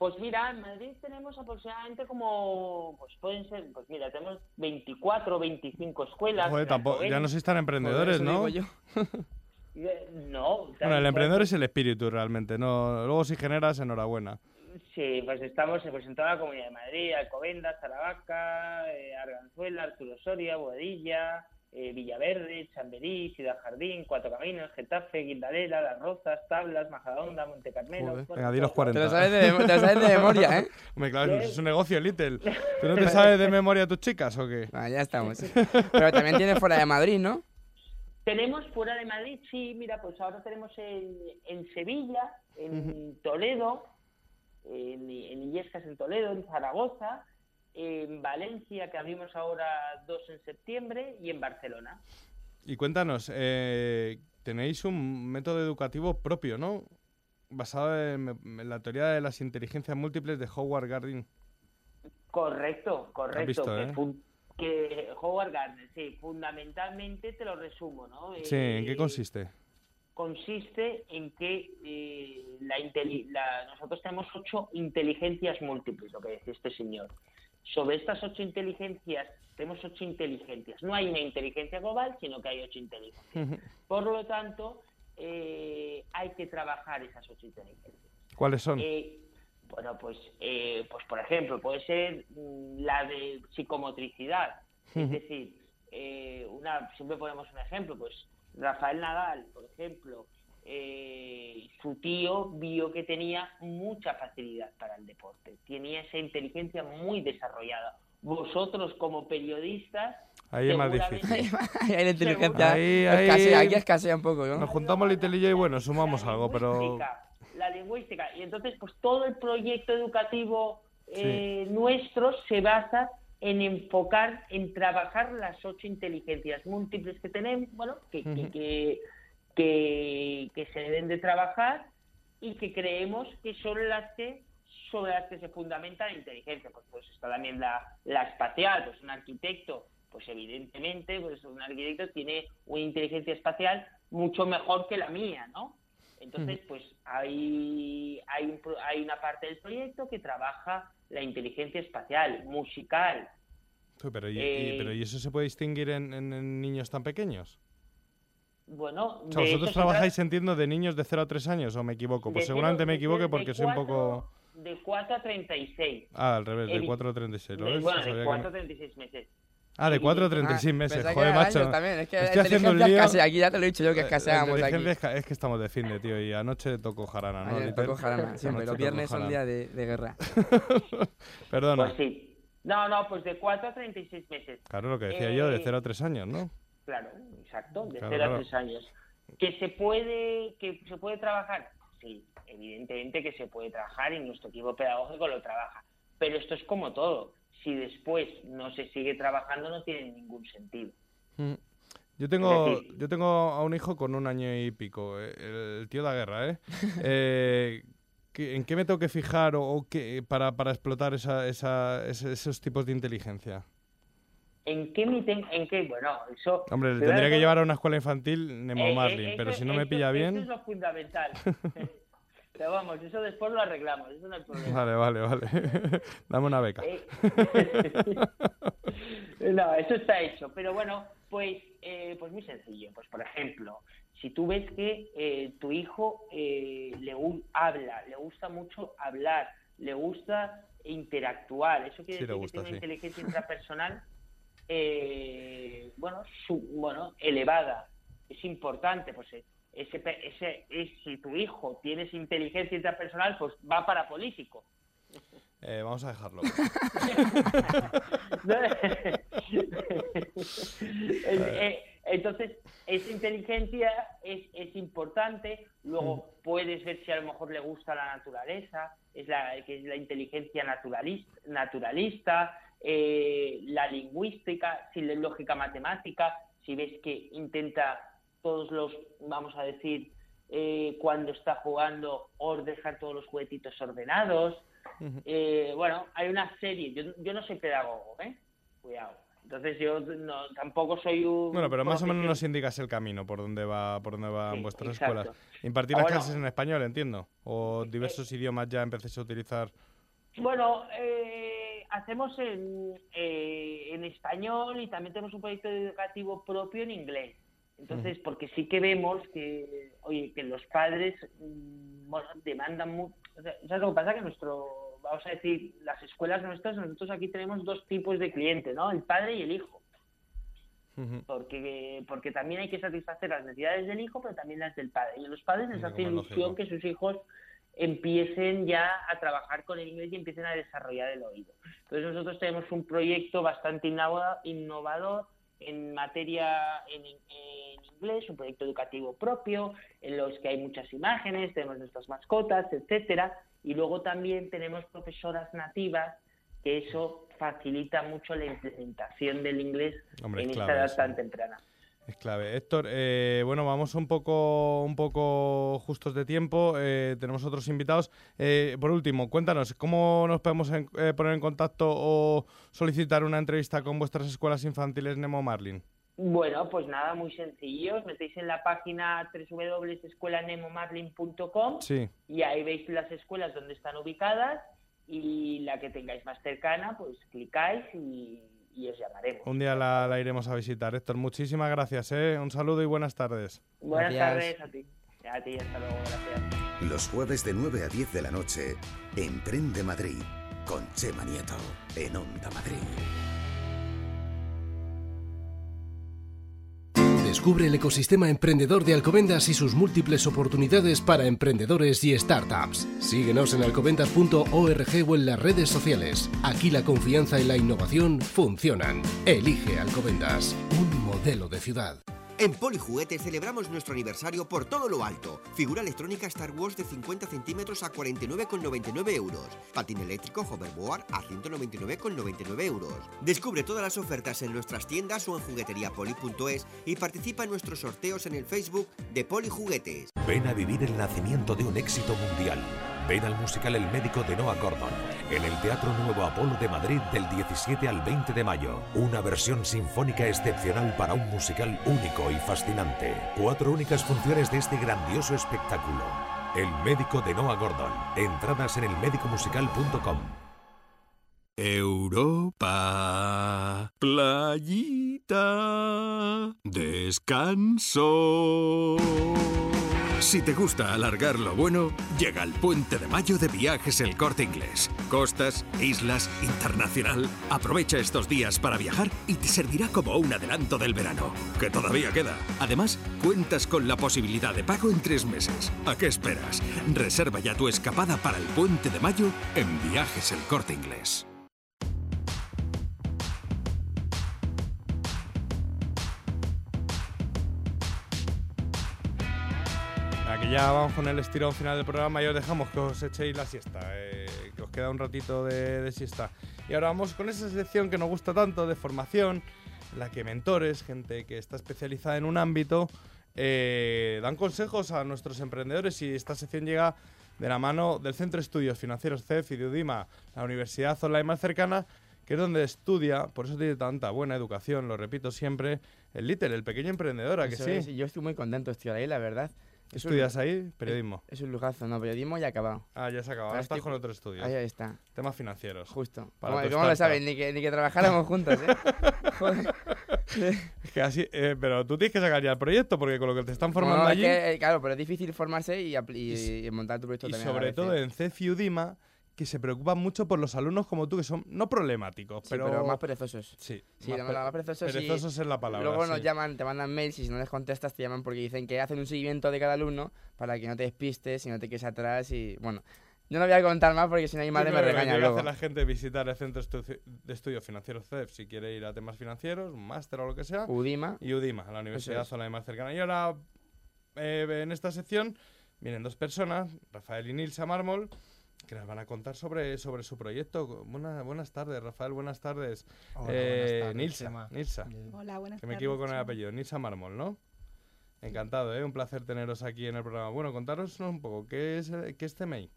N: Pues mira, en Madrid tenemos aproximadamente como, pues pueden ser, pues mira, tenemos 24 o 25 escuelas.
C: Joder, tampoco, ya no sois tan emprendedores, ¿no?
N: digo Eh, No.
C: Bueno, el emprendedor es el espíritu realmente, no. Luego si generas, enhorabuena.
N: Sí, pues estamos pues, en toda la Comunidad de Madrid, Alcobendas, Aravaca, eh, Arganzuela, Arturo Soria, Boadilla, eh, Villaverde, Chamberí, Ciudad Jardín, Cuatro Caminos, Getafe, Guindalera, Las Rozas, Tablas, Majadahonda, Monte Carmelo.
C: Joder. Venga, di los
N: todo.
C: 40.
D: Te lo sabes de mem- te lo sabes de memoria, ¿eh?
C: Hombre, claro, es un negocio, Little. ¿Tú no te sabes de memoria a tus chicas o qué?
D: Ah, ya estamos. Pero también tienes fuera de Madrid, ¿no?
N: Tenemos fuera de Madrid, sí, mira, pues ahora tenemos en, en Sevilla, en Toledo, en, en Illescas en Toledo, en Zaragoza, en Valencia, que abrimos ahora dos en septiembre, y en Barcelona.
C: Y cuéntanos, eh, tenéis un método educativo propio, ¿no? Basado en, en la teoría de las inteligencias múltiples de Howard Gardner.
N: Correcto, correcto.
C: visto,
N: que,
C: eh?
N: que Howard Gardner, sí, fundamentalmente te lo resumo, ¿no?
C: Sí, ¿en qué
N: Eh,
C: consiste?
N: consiste en que eh, la, la- nosotros tenemos ocho inteligencias múltiples, lo que decía este señor. Sobre estas ocho inteligencias, tenemos ocho inteligencias. No hay una inteligencia global, sino que hay ocho inteligencias. Por lo tanto, eh, hay que trabajar esas ocho inteligencias.
C: ¿Cuáles son?
N: Eh, bueno, pues, eh, pues por ejemplo, puede ser mm, la de psicomotricidad. Es decir, eh, una, siempre ponemos un ejemplo, pues Rafael Nadal, por ejemplo, eh, su tío vio que tenía mucha facilidad para el deporte, tenía esa inteligencia muy desarrollada. Vosotros como periodistas,
C: Ahí es más
N: seguramente-
C: difícil.
D: Ahí la inteligencia
C: Ahí, ahí-
D: escasea, aquí escasea un poco, ¿no?
C: Nos juntamos y yo y bueno, sumamos algo, pero...
N: lingüística, la lingüística. Y entonces, pues todo el proyecto educativo eh, nuestro se basa en enfocar, en trabajar las ocho inteligencias múltiples que tenemos, bueno, que, que, que, que, se deben de trabajar y que creemos que son las que sobre las que se fundamenta la inteligencia. Pues, pues está también la, la espacial, pues un arquitecto, pues evidentemente, pues un arquitecto tiene una inteligencia espacial mucho mejor que la mía, ¿no? Entonces, pues hay, hay, hay una parte del proyecto que trabaja la inteligencia espacial, musical.
C: Pero ¿y, eh, pero ¿y eso se puede distinguir en, niños tan pequeños?
N: Bueno,
C: vosotros trabajáis, entiendo, de niños de 0 a 3 años, ¿o me equivoco? Pues seguramente me equivoque porque soy un poco...
N: De 4 a 36.
C: Ah, al revés, de 4 a 36. ¿lo
N: bueno, de 4 a 36 meses.
C: Ah, de 4 a 36 meses. Joder, macho.
D: También. Es que Estoy haciendo un lío. aquí ya te lo he dicho yo que escaseamos aquí.
C: Es que estamos de fin de, tío. Y anoche tocó jarana, ¿no?
D: Ayer tocó jarana, siempre. Los viernes son día de, de guerra.
C: Perdona.
N: Pues sí. No, no, pues de 4 a 36 meses.
C: Claro, lo que decía yo, de 0 a 3 años, ¿no?
N: Claro, exacto, de 0 a 3 años. ¿Que se puede, que se puede trabajar? Sí, evidentemente que se puede trabajar y nuestro equipo pedagógico lo trabaja. Pero esto es como todo si después no se sigue trabajando no tiene ningún sentido.
C: Mm. Yo tengo, yo tengo a un hijo con un año y pico, eh, el, tío de la guerra, ¿eh? eh ¿En qué me tengo que fijar o, qué, para, para explotar esa, esa, esos tipos de inteligencia?
N: ¿En qué, en qué? Bueno, eso...
C: Hombre, le tendría que llevar a una escuela infantil Nemo eh, Marlin, pero si no me pilla bien...
N: Eso es lo fundamental. Pero vamos, eso después lo arreglamos, eso no hay problema.
C: Vale, vale, vale. Dame una beca.
N: Eh, no, eso está hecho. Pero bueno, pues, eh, pues muy sencillo. Pues por ejemplo, si tú ves que eh, tu hijo le habla, le gusta mucho hablar, le gusta interactuar, eso quiere decir que tiene una inteligencia intrapersonal bueno, bueno, elevada. Es importante, pues ese, ese, si tu hijo tiene inteligencia interpersonal, pues va para político.
C: Eh, vamos a dejarlo.
N: Eh, entonces, esa inteligencia es, es importante. Luego mm. puedes ver si a lo mejor le gusta la naturaleza, es la, que es la inteligencia naturalista, naturalista eh, la lingüística, si la lógica matemática, si ves que intenta todos los, vamos a decir, eh, cuando está jugando, o dejar todos los juguetitos ordenados. Eh, bueno, hay una serie. Yo, yo no soy pedagogo, ¿eh? Cuidado. Entonces yo no, tampoco soy un...
C: Bueno, pero más o menos nos indicas el camino por donde va por dónde van vuestras escuelas. Impartir las clases en español, entiendo. O diversos idiomas ya empecéis a utilizar.
N: Bueno, eh, hacemos en, en español y también tenemos un proyecto educativo propio en inglés. Entonces, porque sí que vemos que, oye, que los padres, mm, bueno, demandan mucho. ¿Sabes lo que pasa? Que nuestro, vamos a decir, las escuelas nuestras, nosotros aquí tenemos dos tipos de clientes, ¿no? El padre y el hijo. Porque, porque también hay que satisfacer las necesidades del hijo, pero también las del padre. Y a los padres les hace ilusión que sus hijos empiecen ya a trabajar con el inglés y empiecen a desarrollar el oído. Entonces nosotros tenemos un proyecto bastante innovador en materia en, inglés, un proyecto educativo propio, en los que hay muchas imágenes, tenemos nuestras mascotas, etcétera, y luego también tenemos profesoras nativas, que eso facilita mucho la implementación del inglés en esta edad tan temprana.
C: Es clave. Héctor, eh, bueno, vamos un poco, un poco justos de tiempo. Eh, tenemos otros invitados. Eh, por último, cuéntanos, ¿cómo nos podemos poner en contacto o solicitar una entrevista con vuestras escuelas infantiles Nemo Marlin?
N: Bueno, pues nada, muy sencillo. Os metéis en la página www.escuelanemomarlin.com sí. y ahí veis las escuelas donde están ubicadas y la que tengáis más cercana, pues clicáis y y os llamaremos.
C: Un día la, iremos a visitar. Héctor, muchísimas gracias. ¿eh? Un saludo y buenas tardes.
N: Buenas tardes a ti. A ti, hasta luego. Gracias.
B: Los jueves de 9 a 10 de la noche, Emprende Madrid, con Chema Nieto, en Onda Madrid. Descubre el ecosistema emprendedor de Alcobendas y sus múltiples oportunidades para emprendedores y startups. Síguenos en alcobendas.org o en las redes sociales. Aquí la confianza y la innovación funcionan. Elige Alcobendas, un modelo de ciudad.
O: En Polijuguetes celebramos nuestro aniversario por todo lo alto. Figura electrónica Star Wars de 50 centímetros a 49,99 euros. Patín eléctrico Hoverboard a 199,99 euros. Descubre todas las ofertas en nuestras tiendas o en jugueteriapoli.es y participa en nuestros sorteos en el Facebook de Polijuguetes.
H: Ven a vivir el nacimiento de un éxito mundial. Ven al musical El médico de Noah Gordon en el Teatro Nuevo Apolo de Madrid del 17 al 20 de mayo. Una versión sinfónica excepcional para un musical único y fascinante. Cuatro únicas funciones de este grandioso espectáculo. El médico de Noah Gordon. Entradas en elmedicomusical.com.
I: Europa, playita, descanso. Si te gusta alargar lo bueno, llega el puente de mayo de viajes El Corte Inglés. Costas, islas, internacional. Aprovecha estos días para viajar y te servirá como un adelanto del verano, que todavía queda. Además, cuentas con la posibilidad de pago en tres meses. ¿A qué esperas? Reserva ya tu escapada para el puente de mayo en Viajes El Corte Inglés.
C: Ya vamos con el estirón final del programa y os dejamos que os echéis la siesta, eh, que os queda un ratito de, de siesta. Y ahora vamos con esa sección que nos gusta tanto de formación, la que mentores, gente que está especializada en un ámbito, eh, dan consejos a nuestros emprendedores y esta sección llega de la mano del Centro de Estudios Financieros CEF y de UDIMA, la universidad online más cercana, que es donde estudia, por eso tiene tanta buena educación, lo repito siempre, el Little, el pequeño emprendedor, ¿a que
D: Eso
C: sí?
D: es, yo estoy muy contento de estudiar ahí, la verdad. Es un-
C: ¿Estudias ahí? Periodismo.
D: Es, es un lujazo, no, periodismo ya acabado.
C: Ah, ya se ha acabado. Ahora estás
D: estoy
C: con otro estudio.
D: Ahí, está.
C: Temas financieros.
D: Justo.
C: Para
D: ¿Cómo, cómo lo sabes? Ni que, ni que trabajáramos juntos, ¿eh? Joder.
C: Es que así, eh, pero tú tienes que sacar ya el proyecto porque con lo que te están formando
D: No, es
C: allí
D: que, eh, claro, pero es difícil formarse y, apl- y- y montar tu proyecto
C: y
D: también. la
C: sobre todo
D: ¿eh?
C: en CEF y UDIMA que se preocupan mucho por los alumnos como tú que son no problemáticos,
D: Sí,
C: pero,
D: pero más perezosos.
C: Sí,
D: Sí,
C: más
D: más perezosos.
C: perezosos es la palabra.
D: Luego nos
C: sí.
D: llaman, te mandan mails y si no les contestas te llaman porque dicen que hacen un seguimiento de cada alumno para que no te despistes y no te quedes atrás y bueno. Yo no voy a contar más porque si no mi madre me regaña luego.
C: hacer la gente visitar el Centro de Estudios Financieros CEF si quiere ir a temas financieros, un máster o lo que sea.
D: UDIMA.
C: Y UDIMA, la universidad online más cercana. Y ahora, eh, en esta sección, vienen dos personas, Rafael y Nilsa Mármol, que nos van a contar sobre, sobre su proyecto. Buena- buenas tardes, Rafael, buenas tardes.
P: Hola,
C: Eh,
P: buenas tardes,
C: Nilsa. Nilsa.
M: Hola, buenas
C: Que me
M: tardes,
C: equivoco con el apellido, Nilsa Mármol, ¿no? Encantado, ¿eh? Un placer teneros aquí en el programa. Bueno, contaros un poco, ¿qué es, qué es CMI?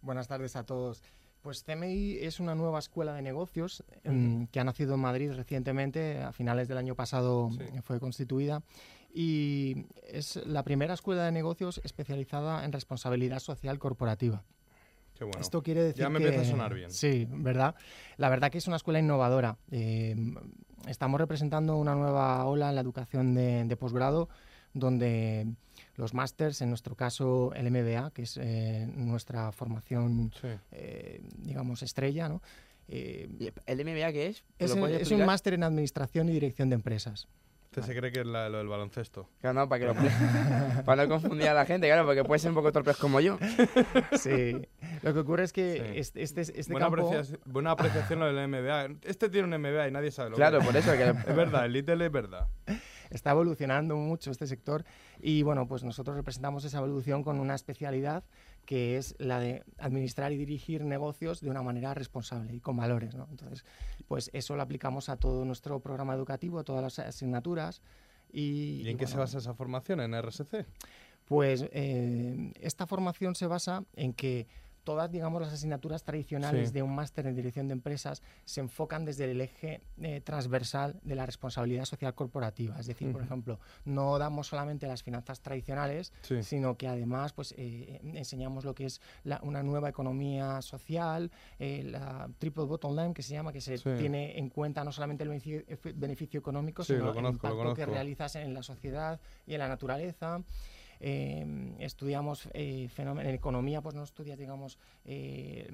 P: Buenas tardes a todos. Pues CMI es una nueva escuela de negocios em, que ha nacido en Madrid recientemente, a finales del año pasado fue constituida y es la primera escuela de negocios especializada en responsabilidad social corporativa.
C: Qué bueno.
P: Esto quiere decir
C: Ya me
P: que-
C: empieza a sonar bien.
P: Sí, ¿verdad? La verdad que es una escuela innovadora. Eh, estamos representando una nueva ola en la educación de, de posgrado donde los másters, en nuestro caso el MBA, que es eh, nuestra formación, eh, digamos, estrella, ¿no? Eh,
D: ¿El MBA qué es?
P: Es,
D: ¿Lo puedes
P: es un máster en Administración y Dirección de Empresas.
C: Usted se cree que es la- lo del baloncesto.
D: Claro, no, para, que lo- para no confundir a la gente, claro, porque puede ser un poco torpes como yo.
P: Sí. Lo que ocurre es que
C: Sí.
P: este, este, este
C: buena,
P: campo...
C: apreciación, buena apreciación lo del MBA. Este tiene un MBA y nadie sabe lo
P: Claro,
C: que
P: por eso que-
C: Es verdad, el Little es verdad.
P: está evolucionando mucho este sector y bueno, pues nosotros representamos esa evolución con una especialidad que es la de administrar y dirigir negocios de una manera responsable y con valores, ¿no? Entonces, pues eso lo aplicamos a todo nuestro programa educativo, a todas las asignaturas y...
C: ¿Y en qué se basa esa formación? ¿En RSC?
P: Pues eh, esta formación se basa en que todas, digamos, las asignaturas tradicionales
C: Sí.
P: de un máster en dirección de empresas se enfocan desde el eje eh, transversal de la responsabilidad social corporativa. Es decir, por ejemplo, no damos solamente las finanzas tradicionales,
C: Sí.
P: sino que además pues, eh, enseñamos lo que es la- una nueva economía social, eh, la triple bottom line que se llama, que se
C: Sí.
P: tiene en cuenta no solamente el beneficio, efe- beneficio económico, sino
C: conozco,
P: el impacto que realizas en la sociedad y en la naturaleza. Eh, estudiamos eh, fenómeno- en economía, pues no estudias, digamos, eh,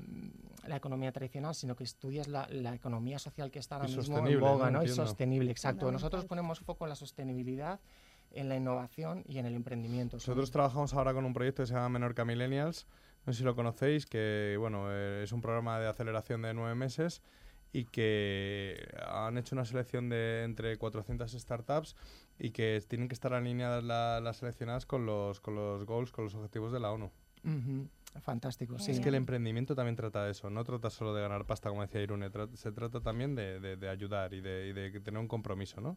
P: la economía tradicional, sino que estudias la, la economía social que está ahora
C: Y
P: mismo en boga,
C: ¿no?
P: ¿no? Y sostenible, exacto. Nosotros ponemos foco en la sostenibilidad, en la innovación y en el emprendimiento.
C: Nosotros trabajamos ahora con un proyecto que se llama Menorca Millennials. No sé si lo conocéis, que bueno, eh, es un programa de aceleración de nueve meses y que han hecho una selección de entre 400 startups y que tienen que estar alineadas las seleccionadas con los, con los goals, con los objetivos de la ONU.
P: Fantástico, sí.
C: Es que el emprendimiento también trata de eso, no trata solo de ganar pasta, como decía Irune, se trata también de, de, ayudar y de, y de tener un compromiso, ¿no?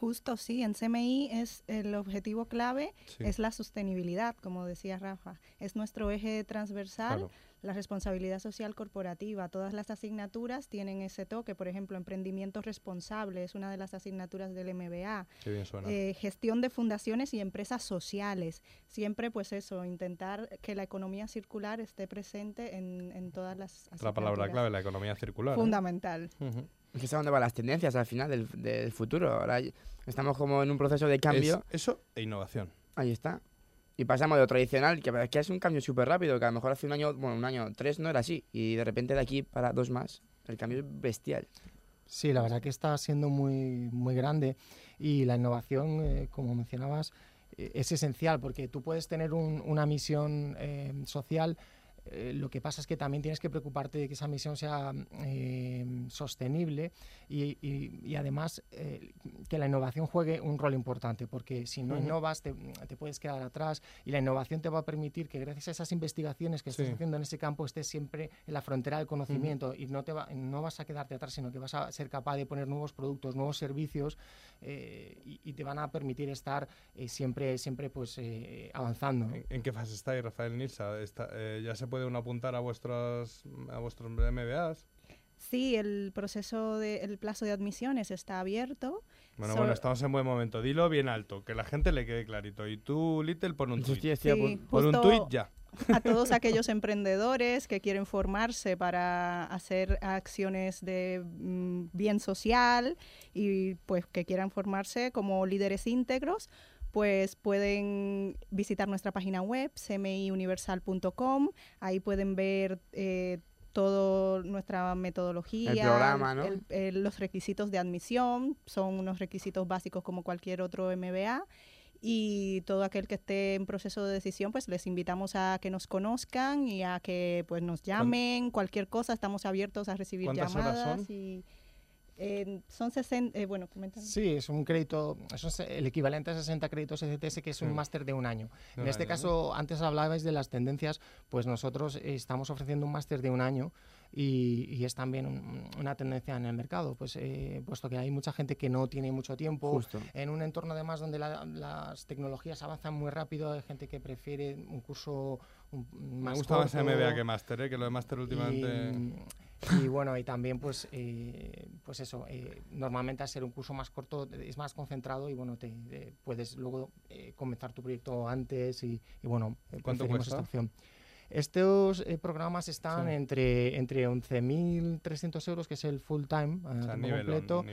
Q: Justo, sí, en CMI es el objetivo clave, es la sostenibilidad, como decía Rafa. Es nuestro eje transversal, la responsabilidad social corporativa. Todas las asignaturas tienen ese toque. Por ejemplo, emprendimiento responsable es una de las asignaturas del MBA.
C: Qué bien suena.
Q: Eh, gestión de fundaciones y empresas sociales. Siempre, pues eso, intentar que la economía circular esté presente en, en todas las
C: La palabra clave, la economía circular. ¿eh?
Q: Fundamental.
D: Es dónde van las tendencias al final del, del, futuro. Ahora estamos como en un proceso de cambio.
C: eso e innovación.
D: Ahí está. Y pasamos de lo tradicional, que, que es un cambio súper rápido, que a lo mejor hace un año, bueno, un año, tres no era así. Y de repente de aquí para dos más, el cambio es bestial.
P: Sí, la verdad que está siendo muy, muy grande. Y la innovación, eh, como mencionabas, eh, es esencial, porque tú puedes tener una misión eh, social eh, lo que pasa es que también tienes que preocuparte de que esa misión sea eh, sostenible y, además eh, que la innovación juegue un rol importante, porque si no innovas te, puedes quedar atrás y la innovación te va a permitir que gracias a esas investigaciones que estés haciendo en ese campo estés siempre en la frontera del conocimiento y no, te no vas a quedarte atrás, sino que vas a ser capaz de poner nuevos productos, nuevos servicios y, te van a permitir estar siempre, siempre pues, avanzando.
C: ¿En, qué fase está ahí, Rafael Nilsa? ¿Ya se puede uno apuntar a vuestros, a vuestros MBAs?
Q: Sí, el proceso de, el plazo de admisiones está abierto.
C: Bueno, bueno, estamos en buen momento. Dilo bien alto, que la gente le quede clarito. Y tú, Little, pon un tweet.
Q: Sí,
C: pon, un tweet ya.
Q: A todos aquellos emprendedores que quieren formarse para hacer acciones de mm, bien social y pues que quieran formarse como líderes íntegros, pues pueden visitar nuestra página web, cmiuniversal.com. Ahí pueden ver eh, toda nuestra metodología,
D: el programa, ¿no?
Q: los requisitos de admisión, son unos requisitos básicos como cualquier otro MBA. Y todo aquel que esté en proceso de decisión, pues les invitamos a que nos conozcan y a que pues nos llamen, cualquier cosa, estamos abiertos a recibir llamadas. Y, son 60, eh, bueno,
P: Sí, es un crédito, eso es el equivalente a 60 créditos ECTS, que es un máster de un año. en este caso, antes hablabais de las tendencias, pues nosotros estamos ofreciendo un máster de un año y, es también una tendencia en el mercado, pues eh, puesto que hay mucha gente que no tiene mucho tiempo, en un entorno además donde las tecnologías avanzan muy rápido, hay gente que prefiere un curso
C: Me gusta más MBA que máster, ¿eh? que lo de máster últimamente...
P: Y bueno, y también pues, eh, pues eso, eh, normalmente al ser un curso más corto es más concentrado y bueno, te, puedes luego eh, comenzar tu proyecto antes y, bueno,
C: ¿cuánto cuesta? Esta opción.
P: Estos programas están entre, entre 11.300 euros, que es el full time completo,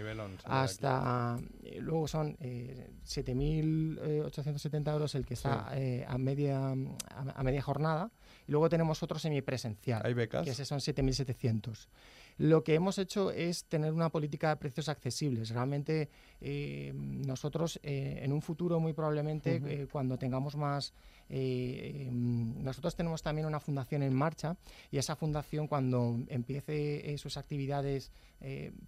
P: hasta luego son 7.870 euros el que está a, media, a media jornada y luego tenemos otro semipresencial.
C: ¿Hay becas?
P: Que ese son 7.700. Lo que hemos hecho es tener una política de precios accesibles. Realmente eh, nosotros eh, en un futuro muy probablemente eh, cuando tengamos más... Em, nosotros tenemos también una fundación en marcha y esa fundación cuando empiece sus actividades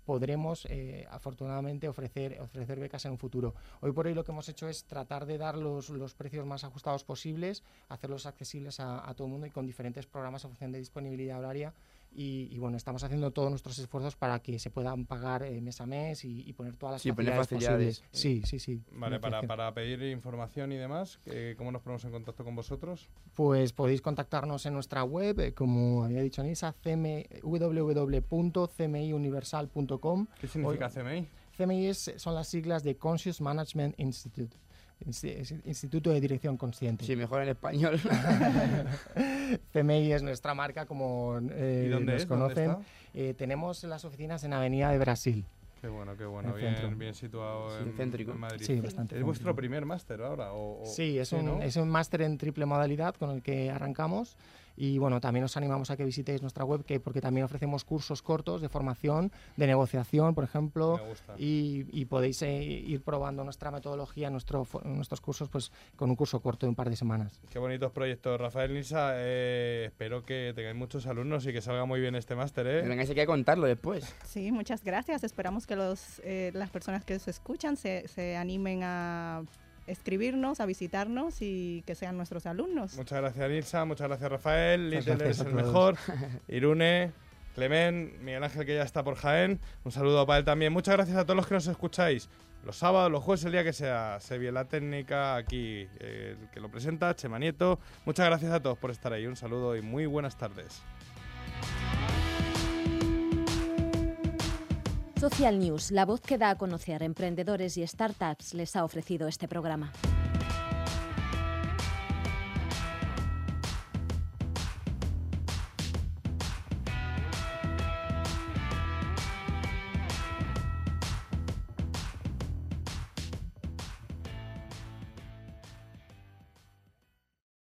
P: podremos afortunadamente ofrecer, ofrecer becas en un futuro. Hoy por hoy lo que hemos hecho es tratar de dar los, los precios más ajustados posibles, hacerlos accesibles a, a todo el mundo y con diferentes programas de función de disponibilidad horaria y, bueno, estamos haciendo todos nuestros esfuerzos para que se puedan pagar eh, mes a mes y, poner todas las
D: sí,
P: facilidades,
D: facilidades.
P: Sí, sí, sí.
C: Vale, para, para, pedir información y demás, ¿cómo nos ponemos en contacto con vosotros?
P: Pues podéis contactarnos en nuestra web, eh, como había dicho Nisa, www.cmiuniversal.com.
C: ¿Qué significa CMI?
P: CMI son las siglas de Conscious Management Institute. Instituto de Dirección Consciente.
D: Sí, mejor en español.
P: CMI es nuestra marca, como eh,
C: ¿Y dónde
P: nos conocen. Eh, tenemos las oficinas en Avenida de Brasil.
C: Qué bueno, qué bueno. Bien, bien, situado en, en, Madrid.
P: Sí, bastante.
C: ¿Es vuestro primer máster ahora?
P: sí, es un, es un máster en triple modalidad con el que arrancamos y bueno, también os animamos a que visitéis nuestra web que, porque también ofrecemos cursos cortos de formación, de negociación, por ejemplo, y, y, podéis eh, ir probando nuestra metodología, nuestro, nuestros cursos, pues con un curso corto de un par de semanas.
C: Qué bonitos proyectos, Rafael Nisa. Eh, espero que tengáis muchos alumnos y que salga muy bien este máster. ¿eh?
D: Vengáis aquí a contarlo después.
Q: Sí, muchas gracias. Esperamos que los, eh, las personas que os escuchan se, se animen a escribirnos, a visitarnos y que sean nuestros alumnos.
C: Muchas gracias, Nilsa. Muchas gracias, Rafael. Little es el mejor. Irune, Clement, Miguel Ángel, que ya está por Jaén. Un saludo para él también. Muchas gracias a todos los que nos escucháis. Los sábados, los jueves, el día que sea. Se la técnica aquí, el que lo presenta, Chema Nieto. Muchas gracias a todos por estar ahí. Un saludo y muy buenas tardes.
A: Social News, la voz que da a conocer emprendedores y startups, les ha ofrecido este programa.